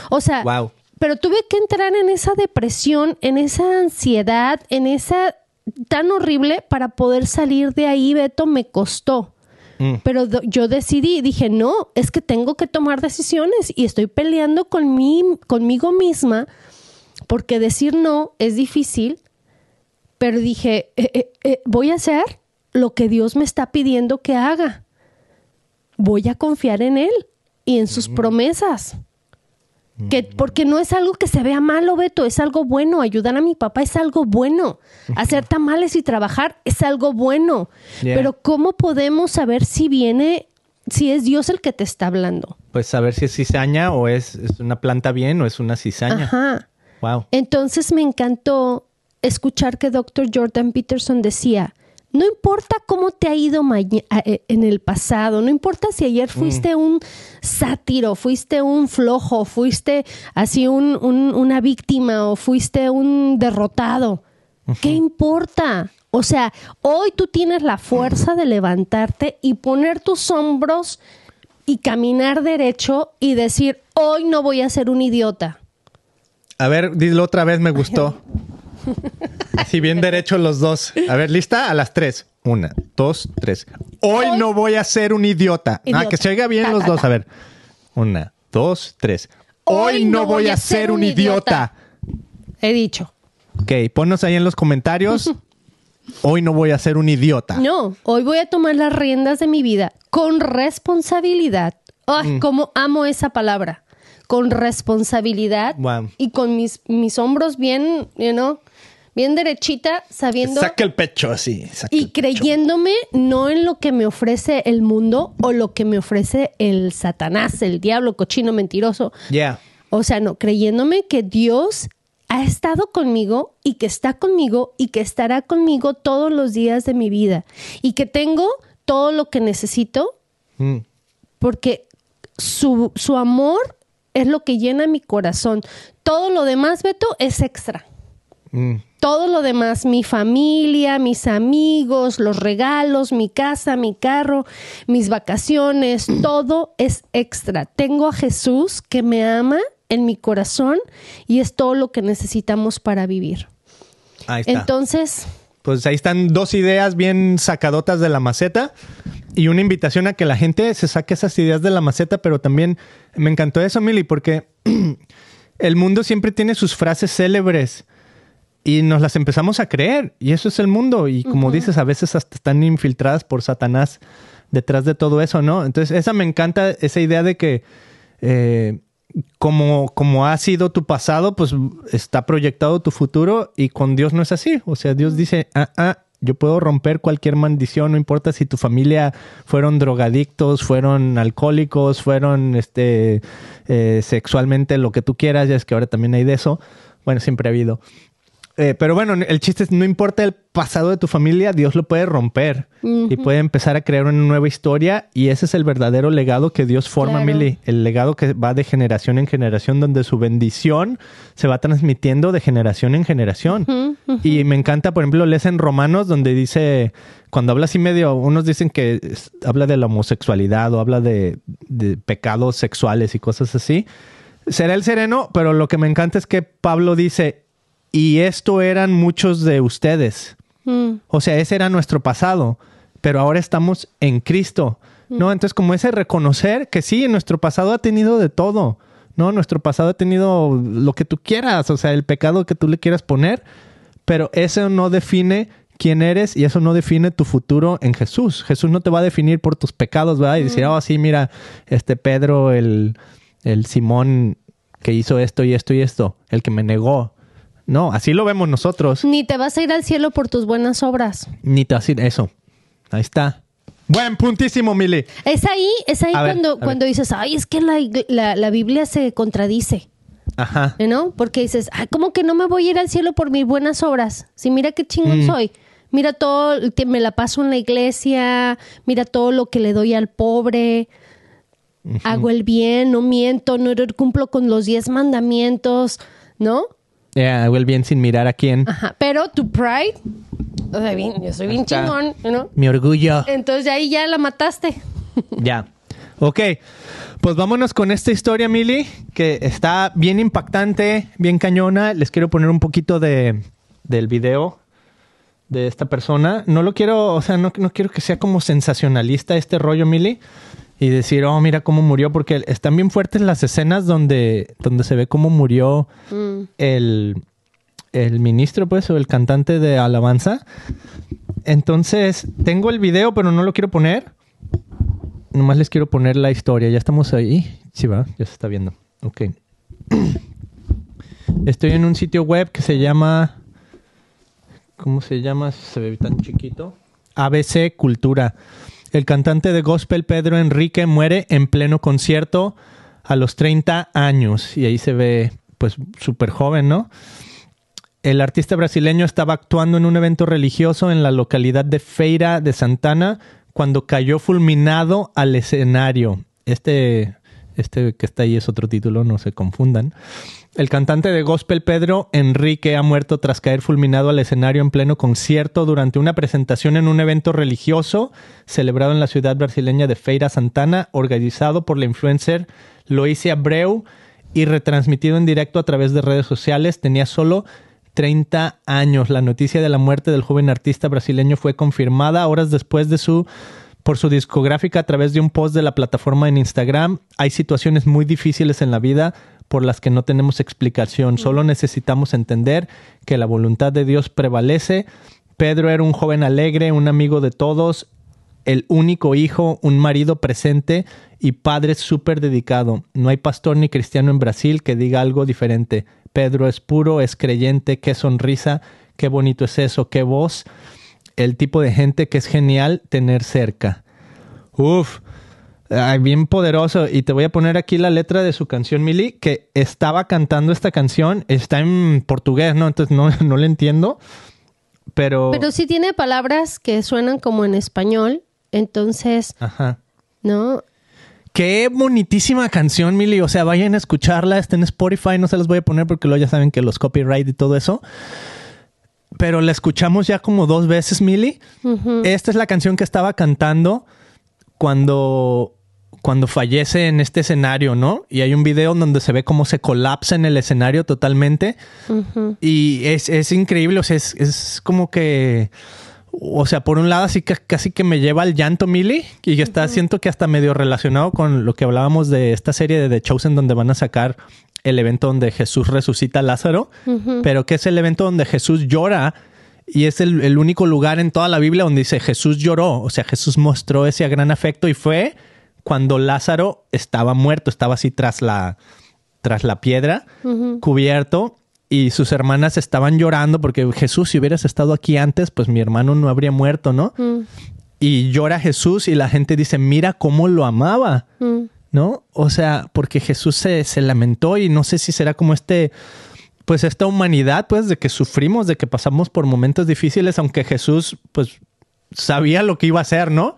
O sea, Wow. pero tuve que entrar en esa depresión, en esa ansiedad, en esa tan horrible para poder salir de ahí, Beto, me costó. Mm. Pero yo decidí, dije, no, es que tengo que tomar decisiones y estoy peleando con mí, conmigo misma porque decir no es difícil, pero dije, eh, eh, eh, voy a hacer lo que Dios me está pidiendo que haga. Voy a confiar en Él y en sus promesas. Que, porque no es algo que se vea malo, Beto, es algo bueno. Ayudar a mi papá es algo bueno. Hacer tamales y trabajar es algo bueno. Yeah. Pero ¿cómo podemos saber si viene, si es Dios el que te está hablando? Pues saber si es cizaña o es, es una planta bien o es una cizaña. Ajá. Wow. Entonces me encantó escuchar que Dr. Jordan Peterson decía, No importa cómo te ha ido eh, en el pasado, no importa si ayer fuiste un sátiro, fuiste un flojo, fuiste así un- un- una víctima o fuiste un derrotado. ¿Qué importa? O sea, hoy tú tienes la fuerza de levantarte y poner tus hombros y caminar derecho y decir, hoy no voy a ser un idiota. A ver, dilo otra vez, me gustó. Así bien derecho los dos. A ver, ¿lista? A las tres. Una, dos, tres. Hoy, Hoy- no voy a ser un idiota. Ah, Idiota. que se oiga bien Ta, los ta, dos. A ver. Una, dos, tres. Hoy, no voy a ser un idiota. He dicho. Ok, ponnos ahí en los comentarios. Hoy no voy a ser un idiota. No, hoy voy a tomar las riendas de mi vida con responsabilidad. Ay, Mm. cómo amo esa palabra. Con responsabilidad Wow. y con mis, mis hombros bien, you know, bien derechita, sabiendo Saca el pecho así. saca y creyéndome no en lo que me ofrece el mundo o lo que me ofrece el Satanás, el diablo, cochino, mentiroso. Yeah. O sea, no, creyéndome que Dios ha estado conmigo y que está conmigo y que estará conmigo todos los días de mi vida y que tengo todo lo que necesito Mm. porque su, su amor es lo que llena mi corazón. Todo lo demás, Beto, es extra. Mm. Todo lo demás, mi familia, mis amigos, los regalos, mi casa, mi carro, mis vacaciones, todo es extra. Tengo a Jesús que me ama en mi corazón y es todo lo que necesitamos para vivir. Ahí está. Entonces, Pues ahí están dos ideas bien sacadotas de la maceta y una invitación a que la gente se saque esas ideas de la maceta, pero también me encantó eso, Mili, porque el mundo siempre tiene sus frases célebres y nos las empezamos a creer y eso es el mundo y como dices, a veces hasta están infiltradas por Satanás detrás de todo eso, ¿no? Entonces, esa me encanta, esa idea de que... eh, como, como ha sido tu pasado, pues está proyectado tu futuro y con Dios no es así. O sea, Dios dice, ah, ah, yo puedo romper cualquier maldición, no importa si tu familia fueron drogadictos, fueron alcohólicos, fueron este, eh, sexualmente lo que tú quieras, ya es que ahora también hay de eso. Bueno, siempre ha habido. Eh, pero bueno, el chiste es, no importa el pasado de tu familia, Dios lo puede romper y puede empezar a crear una nueva historia y ese es el verdadero legado que Dios forma, Claro. Mili. El legado que va de generación en generación, donde su bendición se va transmitiendo de generación en generación. Y me encanta, por ejemplo, lees en Romanos donde dice, cuando habla así medio, unos dicen que es- habla de la homosexualidad o habla de, de pecados sexuales y cosas así. Será el sereno, pero lo que me encanta es que Pablo dice, y esto eran muchos de ustedes. mm, O sea, ese era nuestro pasado, pero ahora estamos en Cristo. ¿No? Entonces, como ese reconocer que sí, nuestro pasado ha tenido de todo. ¿No? Nuestro pasado ha tenido lo que tú quieras, o sea, el pecado que tú le quieras poner, pero eso no define quién eres y eso no define tu futuro en Jesús. Jesús no te va a definir por tus pecados, ¿verdad? Y decir, oh, sí, mira, este Pedro, el, el Simón que hizo esto y esto y esto, el que me negó. No, así lo vemos nosotros. ni te vas a ir al cielo por tus buenas obras. Ni te así, eso. Ahí está. Buen puntísimo, Mili. Es ahí, es ahí A ver, cuando, a ver. cuando dices, ay, es que la, la, la Biblia se contradice. Ajá. ¿no? Porque dices, ay, ¿cómo que no me voy a ir al cielo por mis buenas obras? Si mira qué chingón Mm. soy. Mira todo que me la paso en la iglesia, mira todo lo que le doy al pobre, hago el bien, no miento, no cumplo con los diez mandamientos, ¿no? Ya, hago el bien sin mirar a quién. Ajá, pero tu pride, o sea, bien, yo soy bien chingón, ¿no? Mi orgullo. Entonces ahí ya la mataste. Ya. Ok. Pues vámonos con esta historia, Mili, que está bien impactante, bien cañona. Les quiero poner un poquito de, del video de esta persona. No lo quiero, o sea, no, no quiero que sea como sensacionalista este rollo, Mili. Y decir, oh, mira cómo murió, porque están bien fuertes las escenas donde, donde se ve cómo murió el, el ministro, pues, o el cantante de alabanza. Entonces, tengo el video, pero no lo quiero poner. Nomás les quiero poner la historia. Ya estamos ahí. Sí, va, ya se está viendo. Ok. Estoy en un sitio web que se llama. ¿Cómo se llama? Se ve tan chiquito. ABC Cultura. El cantante de gospel Pedro Enrique muere en pleno concierto a los 30 años. Y ahí se ve, pues, súper joven, ¿no? el artista brasileño estaba actuando en un evento religioso en la localidad de Feira de Santana cuando cayó fulminado al escenario. Este, este que está ahí es otro título, no se confundan. El cantante de gospel Pedro Enrique ha muerto tras caer fulminado al escenario en pleno concierto durante una presentación en un evento religioso celebrado en la ciudad brasileña de Feira Santana, organizado por la influencer Loísia Abreu y retransmitido en directo a través de redes sociales. Tenía solo 30 años. La noticia de la muerte del joven artista brasileño fue confirmada horas después de su por su discográfica a través de un post de la plataforma en Instagram. Hay situaciones muy difíciles en la vida por las que no tenemos explicación. Solo necesitamos entender que la voluntad de Dios prevalece. Pedro era un joven alegre, un amigo de todos, el único hijo, un marido presente y padre súper dedicado. No hay pastor ni cristiano en Brasil que diga algo diferente. Pedro es puro, es creyente, qué sonrisa, qué bonito es eso, qué voz. El tipo de gente que es genial tener cerca. Uf, ay, bien poderoso. Y te voy a poner aquí la letra de su canción, Mili, que estaba cantando esta canción. Está en portugués, ¿no? Entonces no, no le entiendo. Pero... Pero sí tiene palabras que suenan como en español. Entonces, Ajá. ¿no? Qué bonitísima canción, Mili. O sea, vayan a escucharla. Está en Spotify. No se las voy a poner porque luego ya saben que los copyright y todo eso. Pero la escuchamos ya como dos veces, Mili. Esta es la canción que estaba cantando cuando, cuando fallece en este escenario, ¿no? Y hay un video donde se ve cómo se colapsa en el escenario totalmente. Y es, es increíble. O sea, es, es como que. O sea, por un lado, así que casi que me lleva al llanto, Millie, y que está, siento que hasta medio relacionado con lo que hablábamos de esta serie de The Chosen, donde van a sacar el evento donde Jesús resucita a Lázaro, pero que es el evento donde Jesús llora y es el, el único lugar en toda la Biblia donde dice Jesús lloró, o sea, Jesús mostró ese gran afecto y fue cuando Lázaro estaba muerto, estaba así tras la, tras la piedra, cubierto, y sus hermanas estaban llorando porque Jesús, si hubieras estado aquí antes, pues mi hermano no habría muerto, ¿no? Y llora Jesús y la gente dice, mira cómo lo amaba, ¿no? O sea, porque Jesús se, se lamentó y no sé si será como este, pues esta humanidad, pues, de que sufrimos, de que pasamos por momentos difíciles, aunque Jesús, pues, sabía lo que iba a hacer, ¿no?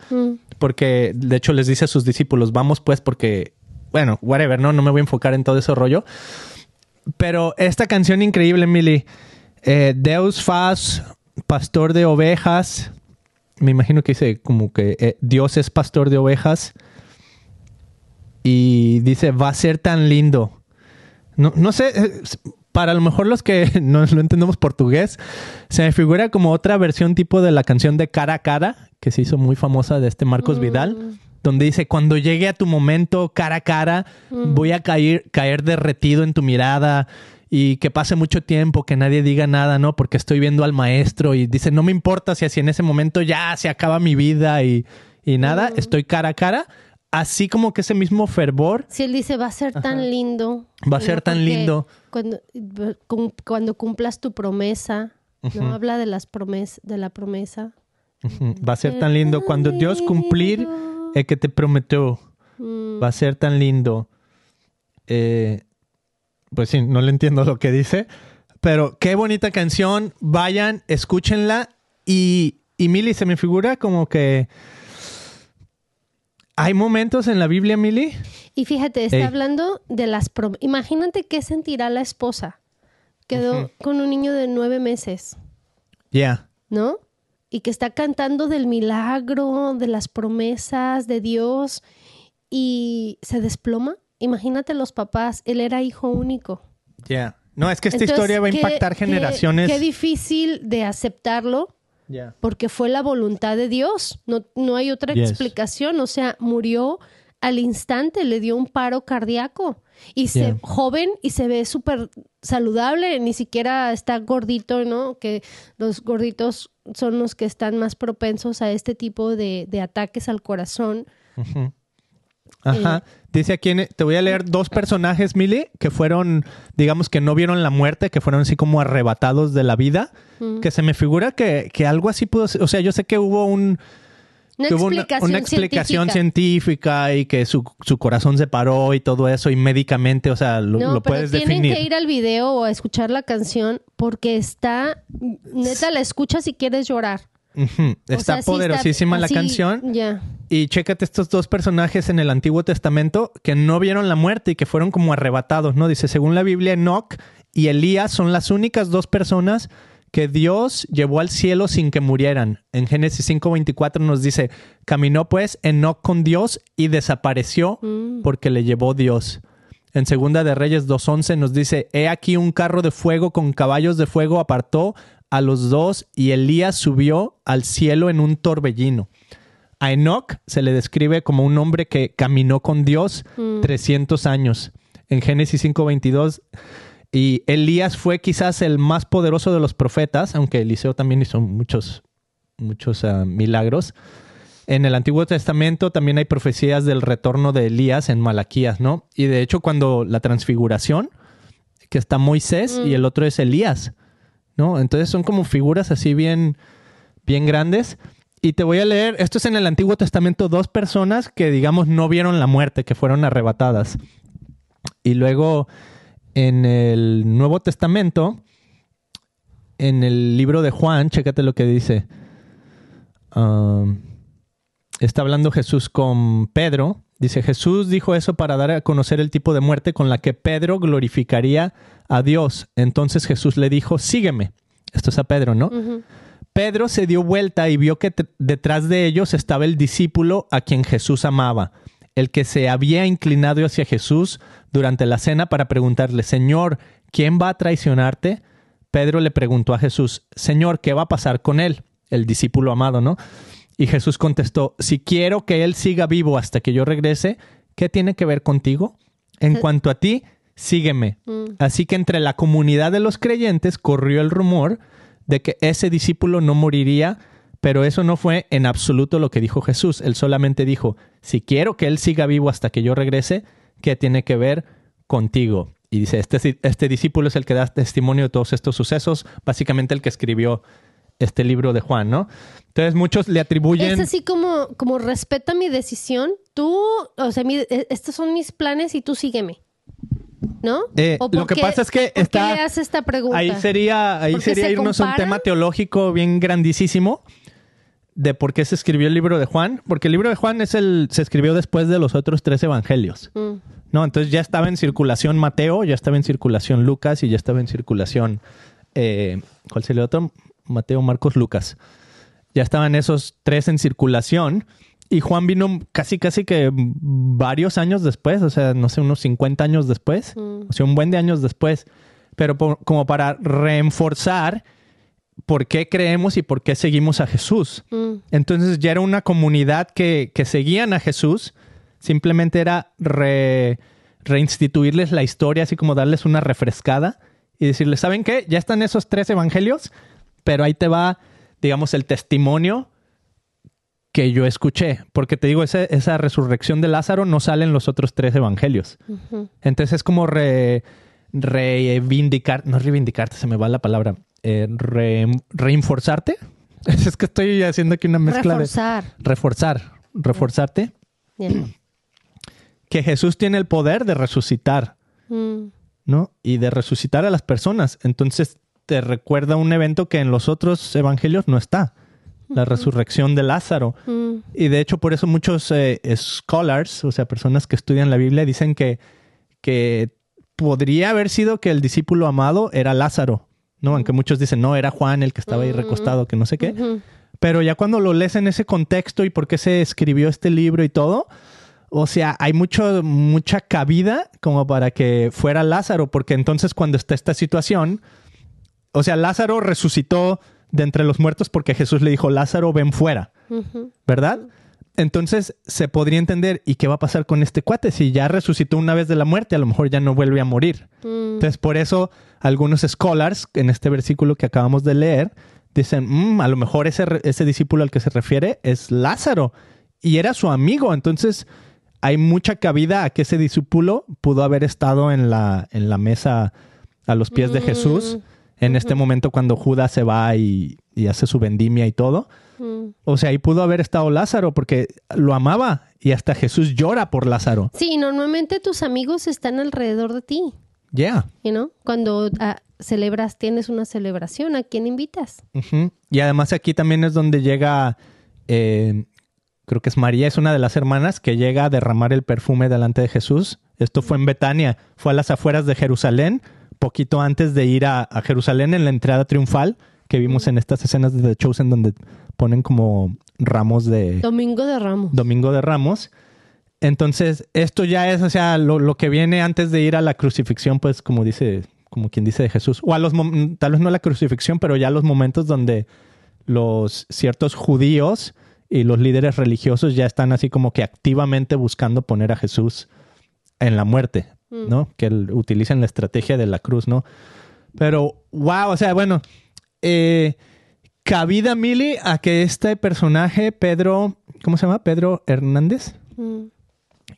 Porque, de hecho, les dice a sus discípulos, vamos, pues, porque, bueno, whatever, ¿no? No me voy a enfocar en todo ese rollo. Pero esta canción increíble, Mili. Eh, Deus faz pastor de ovejas. Me imagino que dice como que eh, Dios es pastor de ovejas. Y dice, va a ser tan lindo. No, no sé, eh, para a lo mejor los que no, no entendemos portugués, se me figura como otra versión tipo de la canción de Cara a Cara, que se hizo muy famosa de este Marcos Vidal, donde dice, cuando llegue a tu momento cara a cara, voy a caer, caer derretido en tu mirada y que pase mucho tiempo, que nadie diga nada, ¿no? Porque estoy viendo al maestro y dice, no me importa si así en ese momento ya se acaba mi vida y, y nada, estoy cara a cara. Así como que ese mismo fervor Si él dice, va a ser tan lindo. Va a ser tan lindo. Cuando, cuando cumplas tu promesa, ¿no? Habla de las promes de la promesa. Va a ser tan lindo cuando Dios cumplir el que te prometió. Va a ser tan lindo. Eh, pues sí, no le entiendo lo que dice. Pero qué bonita canción. Vayan, escúchenla. Y, y Mili, se me figura como que hay momentos en la Biblia, Mili. Y fíjate, está Ey. hablando de las promesas. Imagínate qué sentirá la esposa. Quedó con un niño de nueve meses, Ya. ¿no? Y que está cantando del milagro, de las promesas de Dios y se desploma. Imagínate los papás, él era hijo único. Ya. No, es que esta Entonces, historia va a impactar qué- generaciones. Qué difícil de aceptarlo Ya. porque fue la voluntad de Dios. No, no hay otra Yes. explicación. O sea, murió al instante, le dio un paro cardíaco. Y se Yeah. joven y se ve súper saludable, ni siquiera está gordito, ¿no? Que los gorditos son los que están más propensos a este tipo de, de ataques al corazón. Ajá. Dice aquí, en- te voy a leer dos personajes, Mili, que fueron, digamos que no vieron la muerte, que fueron así como arrebatados de la vida, que se me figura que, que algo así pudo ser, o sea, yo sé que hubo un, Una explicación una explicación científica. científica, y que su, su corazón se paró y todo eso y médicamente, o sea, lo, No, lo pero puedes tienen definir. que ir al video o a escuchar la canción porque está, neta, la escuchas si quieres llorar. Está sea, sí poderosísima la así, canción. Ya. Y chécate estos dos personajes en el Antiguo Testamento que no vieron la muerte y que fueron como arrebatados, ¿no? Dice, según la Biblia, Enoch y Elías son las únicas dos personas que Dios llevó al cielo sin que murieran. En Génesis 5:24 nos dice, caminó pues Enoch con Dios y desapareció porque le llevó Dios. En Segunda de Reyes 2.11 nos dice, he aquí un carro de fuego con caballos de fuego apartó a los dos y Elías subió al cielo en un torbellino. A Enoch se le describe como un hombre que caminó con Dios 300 años. En Génesis 5:22 y Elías fue quizás el más poderoso de los profetas, aunque Eliseo también hizo muchos muchos ah, milagros. En el Antiguo Testamento también hay profecías del retorno de Elías en Malaquías, ¿no? Y de hecho cuando la transfiguración, que está Moisés y el otro es Elías, ¿no? Entonces son como figuras así bien, bien grandes. Y te voy a leer, esto es en el Antiguo Testamento, dos personas que digamos no vieron la muerte, que fueron arrebatadas. Y luego en el Nuevo Testamento, en el libro de Juan, chécate lo que dice. Um, está hablando Jesús con Pedro. Dice, Jesús dijo eso para dar a conocer el tipo de muerte con la que Pedro glorificaría a Dios. Entonces Jesús le dijo, sígueme. Esto es a Pedro, ¿no? Pedro se dio vuelta y vio que detrás de ellos estaba el discípulo a quien Jesús amaba, el que se había inclinado hacia Jesús durante la cena para preguntarle, Señor, ¿quién va a traicionarte? Pedro le preguntó a Jesús, Señor, ¿qué va a pasar con él? El discípulo amado, ¿no? Y Jesús contestó, si quiero que él siga vivo hasta que yo regrese, ¿qué tiene que ver contigo? En cuanto a ti, sígueme. Así que entre la comunidad de los creyentes corrió el rumor de que ese discípulo no moriría, pero eso no fue en absoluto lo que dijo Jesús. Él solamente dijo, si quiero que él siga vivo hasta que yo regrese, ¿qué tiene que ver contigo? Y dice, este, este discípulo es el que da testimonio de todos estos sucesos, básicamente el que escribió este libro de Juan, ¿no? Entonces muchos le atribuyen... Es así como, como respeta mi decisión. Tú, o sea, mi- e- estos son mis planes y tú sígueme. ¿No? Eh, ¿O lo que qué- pasa es que qué está- le hace esta pregunta? Ahí sería, ahí ¿Porque sería se irnos a un tema teológico bien grandísimo de por qué se escribió el libro de Juan, porque el libro de Juan es el, se escribió después de los otros tres evangelios. Mm. No, entonces ya estaba en circulación Mateo, ya estaba en circulación Lucas y ya estaba en circulación, eh, ¿cuál sería el otro? Mateo, Marcos, Lucas. Ya estaban esos tres en circulación y Juan vino casi, casi que varios años después, o sea, no sé, unos 50 años después, o sea, un buen de años después, pero por- como para reforzar por qué creemos y por qué seguimos a Jesús. Mm. Entonces ya era una comunidad que, que seguían a Jesús, simplemente era re- reinstituirles la historia, así como darles una refrescada y decirles, ¿saben qué? Ya están esos tres evangelios, pero ahí te va, digamos, el testimonio que yo escuché, porque te digo, esa resurrección de Lázaro no sale en los otros tres evangelios. Entonces es como re, reivindicar, no reivindicarte, se me va la palabra, eh, re- reinforzarte. Es que estoy haciendo aquí una mezcla Reforzar. de reforzar, reforzarte, que Jesús tiene el poder de resucitar, Mm. ¿no? Y de resucitar a las personas. Entonces te recuerda un evento que en los otros evangelios no está, la resurrección de Lázaro. Mm. Y de hecho por eso muchos eh, scholars, o sea, personas que estudian la Biblia, dicen que, que podría haber sido que el discípulo amado era Lázaro, ¿no? Aunque muchos dicen, no, era Juan el que estaba ahí recostado, que no sé qué. Pero ya cuando lo lees en ese contexto y por qué se escribió este libro y todo, o sea, hay mucho, mucha cabida como para que fuera Lázaro, porque entonces cuando está esta situación, o sea, Lázaro resucitó de entre los muertos porque Jesús le dijo, Lázaro, ven fuera. ¿verdad? Entonces se podría entender, ¿y qué va a pasar con este cuate? Si ya resucitó una vez de la muerte, a lo mejor ya no vuelve a morir. Mm. Entonces, por eso algunos scholars en este versículo que acabamos de leer dicen, "Mm, a lo mejor ese, ese discípulo al que se refiere es Lázaro y era su amigo. Entonces, hay mucha cabida a que ese discípulo pudo haber estado en la, en la mesa a los pies de Jesús en este momento cuando Judas se va y, y hace su vendimia y todo. O sea, ahí pudo haber estado Lázaro porque lo amaba y hasta Jesús llora por Lázaro. Sí, normalmente tus amigos están alrededor de ti, Yeah. you know? Cuando ah, celebras, tienes una celebración, ¿a quién invitas? Y además aquí también es donde llega, eh, creo que es María, es una de las hermanas que llega a derramar el perfume delante de Jesús. Esto fue en Betania, fue a las afueras de Jerusalén, poquito antes de ir a, a Jerusalén en la entrada triunfal que vimos en estas escenas de The Chosen donde ponen como ramos de Domingo de Ramos. Domingo de Ramos. Entonces, esto ya es, o sea, lo, lo que viene antes de ir a la crucifixión, pues como dice, como quien dice de Jesús, o a los, tal vez no la crucifixión, pero ya los momentos donde los ciertos judíos y los líderes religiosos ya están así como que activamente buscando poner a Jesús en la muerte, ¿no? Que el- utilizan la estrategia de la cruz, ¿no? Pero, wow, o sea, bueno, eh, cabida, Mili, a que este personaje, Pedro, ¿cómo se llama? Pedro Hernández, Mm.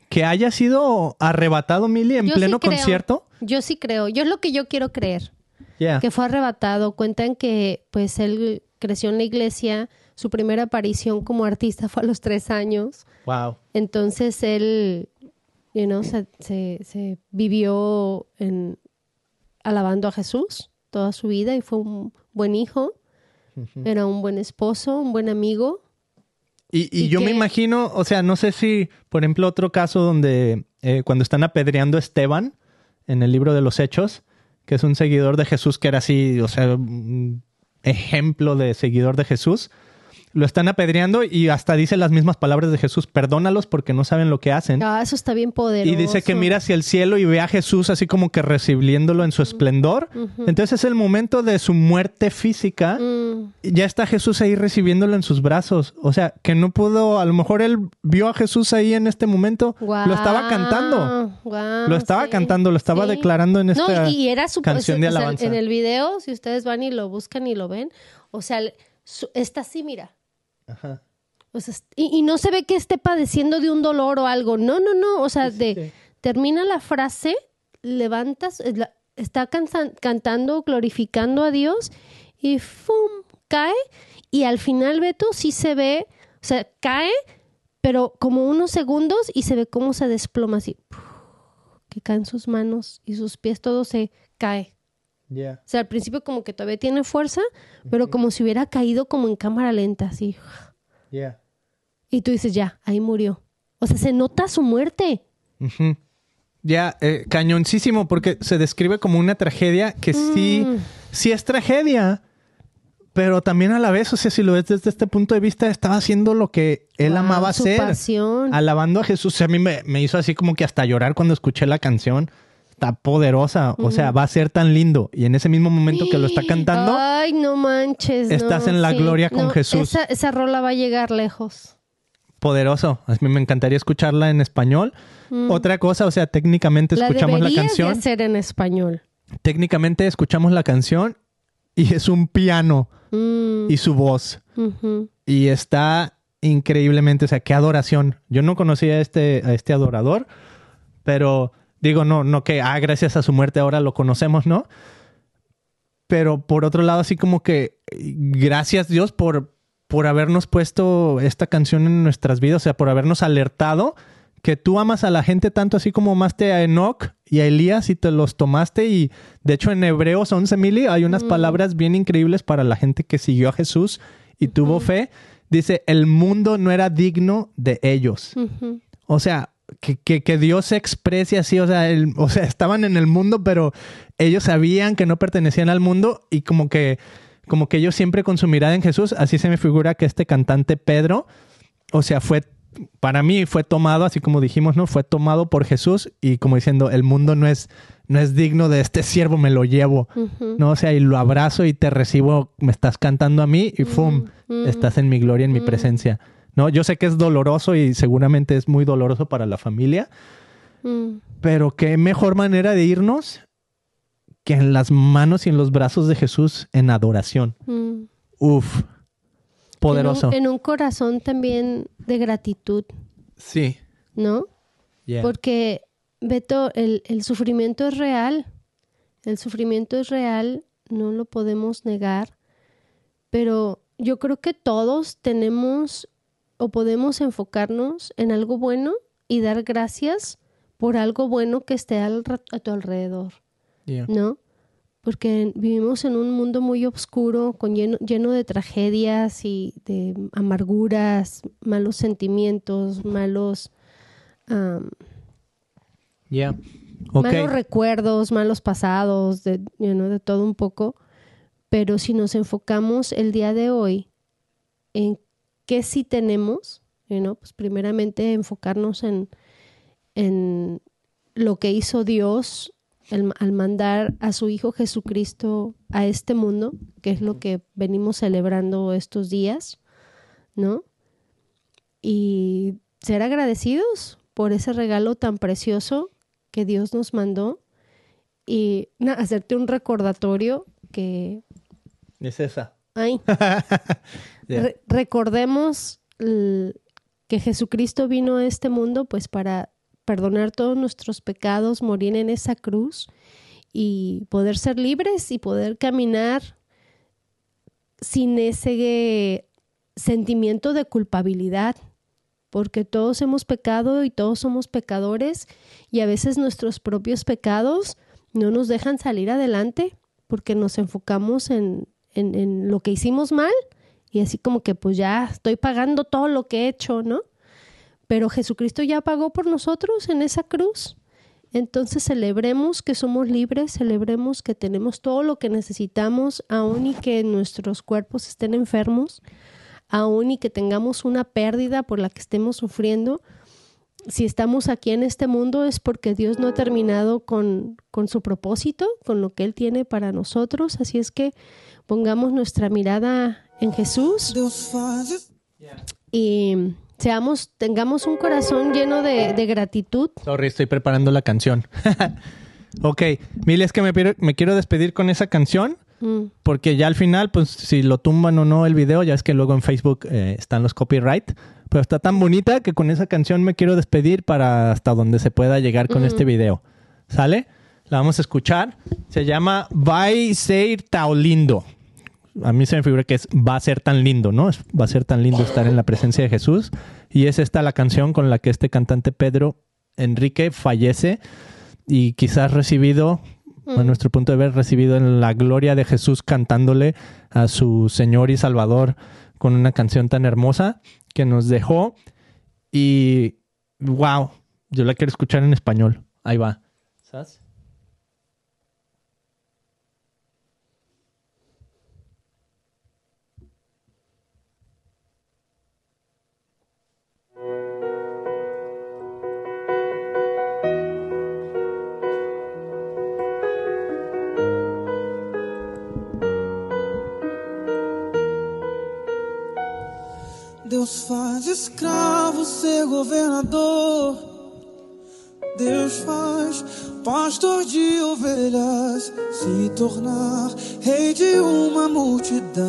que haya sido arrebatado, Mili, en Yo pleno concierto. Yo sí creo, yo es lo que yo quiero creer. Yeah. que fue arrebatado. Cuentan que pues él creció en la iglesia, su primera aparición como artista fue a los tres años. Wow. Entonces él, you know, se, se- se vivió en, alabando a Jesús toda su vida y fue un buen hijo, era un buen esposo, un buen amigo. Y, y ¿Y yo me imagino, o sea, no sé si, por ejemplo, otro caso donde eh, cuando están apedreando a Esteban en el libro de los Hechos, que es un seguidor de Jesús que era así, o sea, un ejemplo de seguidor de Jesús, lo están apedreando y hasta dice las mismas palabras de Jesús, perdónalos porque no saben lo que hacen. Ah, eso está bien poderoso. Y dice que mira hacia el cielo y ve a Jesús así como que recibiéndolo en su esplendor. Entonces es el momento de su muerte física. Mm, Ya está Jesús ahí recibiéndolo en sus brazos. O sea, que no pudo, a lo mejor él vio a Jesús ahí en este momento. Lo estaba cantando. Lo estaba sí, cantando, lo estaba sí. declarando en esta No, y era su canción de o sea, alabanza. en el video, si ustedes van y lo buscan y lo ven, o sea, está así, mira. Ajá. O sea, y, y no se ve que esté padeciendo de un dolor o algo. No, no, no. O sea, de termina la frase, levantas, la- está cansa- cantando, glorificando a Dios y ¡fum! cae. Y al final, Beto, sí se ve, o sea, cae, pero como unos segundos y se ve cómo se desploma así. Que caen sus manos y sus pies, todo se cae. Yeah. O sea, al principio como que todavía tiene fuerza, pero como si hubiera caído como en cámara lenta, así. Yeah. Y tú dices, ya, ahí murió. O sea, se nota su muerte. Ujú. Ya, eh, cañoncísimo, porque se describe como una tragedia que sí, Mm. sí es tragedia, pero también a la vez, o sea, si lo ves desde este punto de vista, estaba haciendo lo que él Wow, amaba su hacer. pasión. Alabando a Jesús. O sea, a mí me, me hizo así como que hasta llorar cuando escuché la canción. Está poderosa, o sea, va a ser tan lindo. Y en ese mismo momento que lo está cantando, Ay, no manches. Estás no, en la sí. gloria con No, Jesús. Esa, esa rola va a llegar lejos. poderoso. A mí me encantaría escucharla en español. Otra cosa, o sea, técnicamente Mm. La escuchamos la canción. de hacer en español. técnicamente escuchamos la canción y es un piano Mm, y su voz. Y está increíblemente, o sea, qué adoración. Yo no conocía a este, a este adorador, pero digo, no, no que, ah, gracias a su muerte ahora lo conocemos, ¿no? Pero por otro lado, así como que, gracias Dios por, por habernos puesto esta canción en nuestras vidas, o sea, por habernos alertado que tú amas a la gente tanto así como amaste a Enoch y a Elías y te los tomaste y de hecho en Hebreos 11 mili hay unas palabras bien increíbles para la gente que siguió a Jesús y tuvo fe. Dice, el mundo no era digno de ellos. O sea, que, que, que Dios se exprese así, o sea, el- o sea, estaban en el mundo, pero ellos sabían que no pertenecían al mundo y como que, como que ellos siempre con su mirada en Jesús, así se me figura que este cantante Pedro, o sea, fue, para mí fue tomado, así como dijimos, ¿no? Fue tomado por Jesús y como diciendo, el mundo no es, no es digno de este siervo, me lo llevo, ¿no? O sea, y lo abrazo y te recibo, me estás cantando a mí y ¡fum! Estás en mi gloria, en mi presencia. ¿No? Yo sé que es doloroso y seguramente es muy doloroso para la familia, Mm. pero qué mejor manera de irnos que en las manos y en los brazos de Jesús en adoración. Mm. Uf, poderoso. En un, en un corazón también de gratitud, Sí. ¿no? Yeah. Porque, Beto, el, el sufrimiento es real. El sufrimiento es real. no lo podemos negar, pero yo creo que todos tenemos o podemos enfocarnos en algo bueno y dar gracias por algo bueno que esté al a tu alrededor, Yeah. ¿no? Porque vivimos en un mundo muy oscuro, con lleno, lleno de tragedias y de amarguras, malos sentimientos, malos, Yeah. Ok. malos recuerdos, malos pasados, de, you know, de todo un poco. Pero si nos enfocamos el día de hoy en qué sí tenemos, know, pues primeramente enfocarnos en, en lo que hizo Dios al mandar a su Hijo Jesucristo a este mundo, que es lo que venimos celebrando estos días, ¿no? Y ser agradecidos por ese regalo tan precioso que Dios nos mandó y hacerte un recordatorio que, Es esa. Ay, Yeah. Re- recordemos que Jesucristo vino a este mundo pues para perdonar todos nuestros pecados, morir en esa cruz y poder ser libres y poder caminar sin ese sentimiento de culpabilidad, porque todos hemos pecado y todos somos pecadores y a veces nuestros propios pecados no nos dejan salir adelante porque nos enfocamos en, en- en lo que hicimos mal y así como que pues ya estoy pagando todo lo que he hecho, ¿no? Pero Jesucristo ya pagó por nosotros en esa cruz. Entonces celebremos que somos libres, celebremos que tenemos todo lo que necesitamos, aun y que nuestros cuerpos estén enfermos, aun y que tengamos una pérdida por la que estemos sufriendo. Si estamos aquí en este mundo es porque Dios no ha terminado con, con su propósito, con lo que Él tiene para nosotros. Así es que pongamos nuestra mirada en Jesús y seamos, tengamos un corazón lleno de, de gratitud. Sorry, estoy preparando la canción. ok, Mil, es que me, quiero- me quiero despedir con esa canción. Mm, Porque ya al final, pues si lo tumban o no el video, ya es que luego en Facebook eh, están los copyright. Pero está tan bonita que con esa canción me quiero despedir para hasta donde se pueda llegar con este video. ¿Sale? La vamos a escuchar. Se llama Vai ser tan lindo. A mí se me figura que es va a ser tan lindo, ¿no? Es- Va a ser tan lindo estar en la presencia de Jesús. Y es esta la canción con la que este cantante Pedro Enrique fallece y quizás recibido, a nuestro punto de ver, recibido en la gloria de Jesús cantándole a su Señor y Salvador con una canción tan hermosa que nos dejó. Y wow, yo la quiero escuchar en español. Ahí va. ¿Sabes? Deus faz escravo ser governador. Deus faz pastor de ovelhas se tornar rei de uma multidão.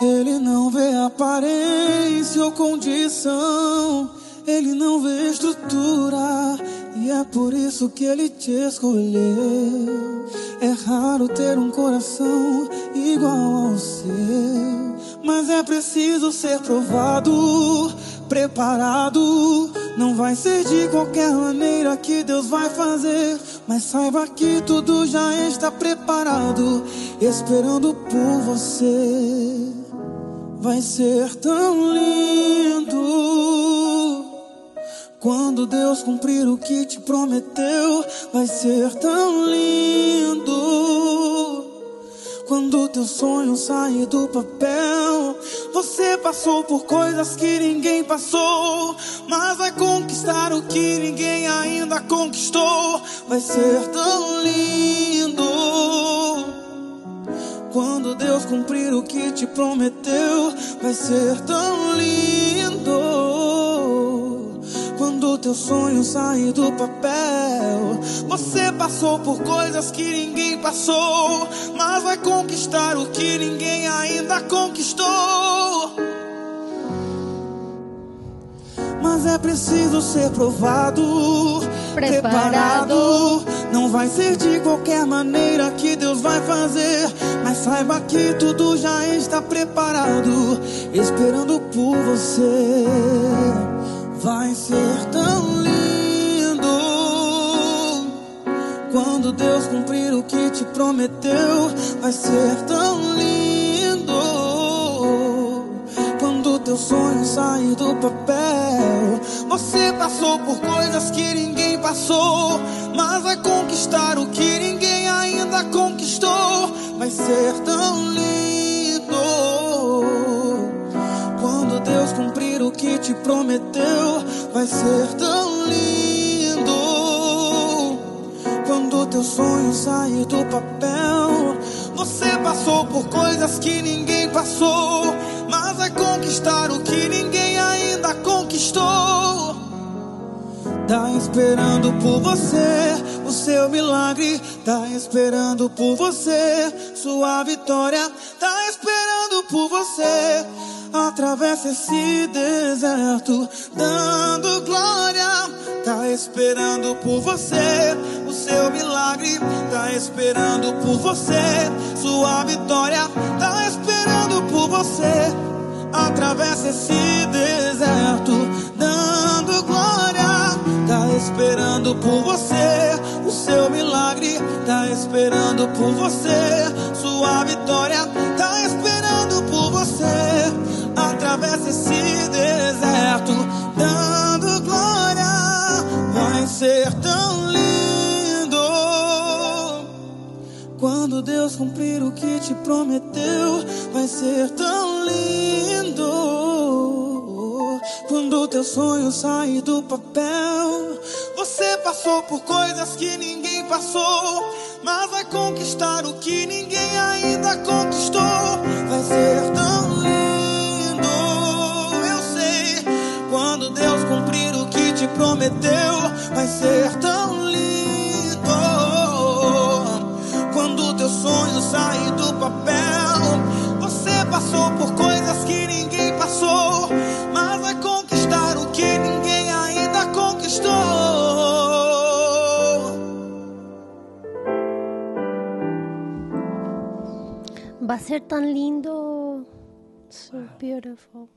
Ele não vê aparência ou condição, ele não vê estrutura, e é por isso que ele te escolheu. É raro ter um coração igual ao seu, mas é preciso ser provado, preparado. Não vai ser de qualquer maneira que Deus vai fazer, mas saiba que tudo já está preparado, esperando por você. Vai ser tão lindo quando Deus cumprir o que te prometeu. Vai ser tão lindo quando teu sonho sair do papel. Você passou por coisas que ninguém passou, mas vai conquistar o que ninguém ainda conquistou. Vai ser tão lindo. Quando Deus cumprir o que te prometeu, vai ser tão lindo. Quando teu sonho sair do papel, você passou por coisas que ninguém passou, mas vai conquistar o que ninguém ainda conquistou. Mas é preciso ser provado, Preparado. preparado. Não vai ser de qualquer maneira que vai fazer. Mas saiba que tudo já está preparado, esperando por você. Vai ser tão lindo quando Deus cumprir o que te prometeu. Vai ser tão lindo quando teu sonho sair do papel. Você passou por coisas que ninguém passou, mas vai conquistar o que ninguém ainda conquistou. Vai ser tão que te prometeu. Vai ser tão lindo quando teu sonho sair do papel. Você passou por coisas que ninguém passou, mas vai conquistar o que ninguém ainda conquistou. Tá esperando por você o seu milagre, tá esperando por você sua vitória, tá esperando por você. Atravessa esse deserto, dando glória. Tá esperando por você o seu milagre, tá esperando por você sua vitória, tá esperando por você. Atravessa esse deserto, dando glória. Tá esperando por você o seu milagre, tá esperando por você sua vitória, Esse deserto, dando glória. Vai ser tão lindo quando Deus cumprir o que te prometeu. Vai ser tão lindo quando teu sonho sair do papel. Você passou por coisas que ninguém passou, mas vai conquistar o que ninguém ainda conquistou. Vai ser tão lindo, Quando Deus cumprir o que te prometeu, vai ser tão lindo. Quando teu sonho sair do papel, você passou por coisas que ninguém passou, mas vai conquistar o que ninguém ainda conquistou. Va a ser tan lindo. So beautiful.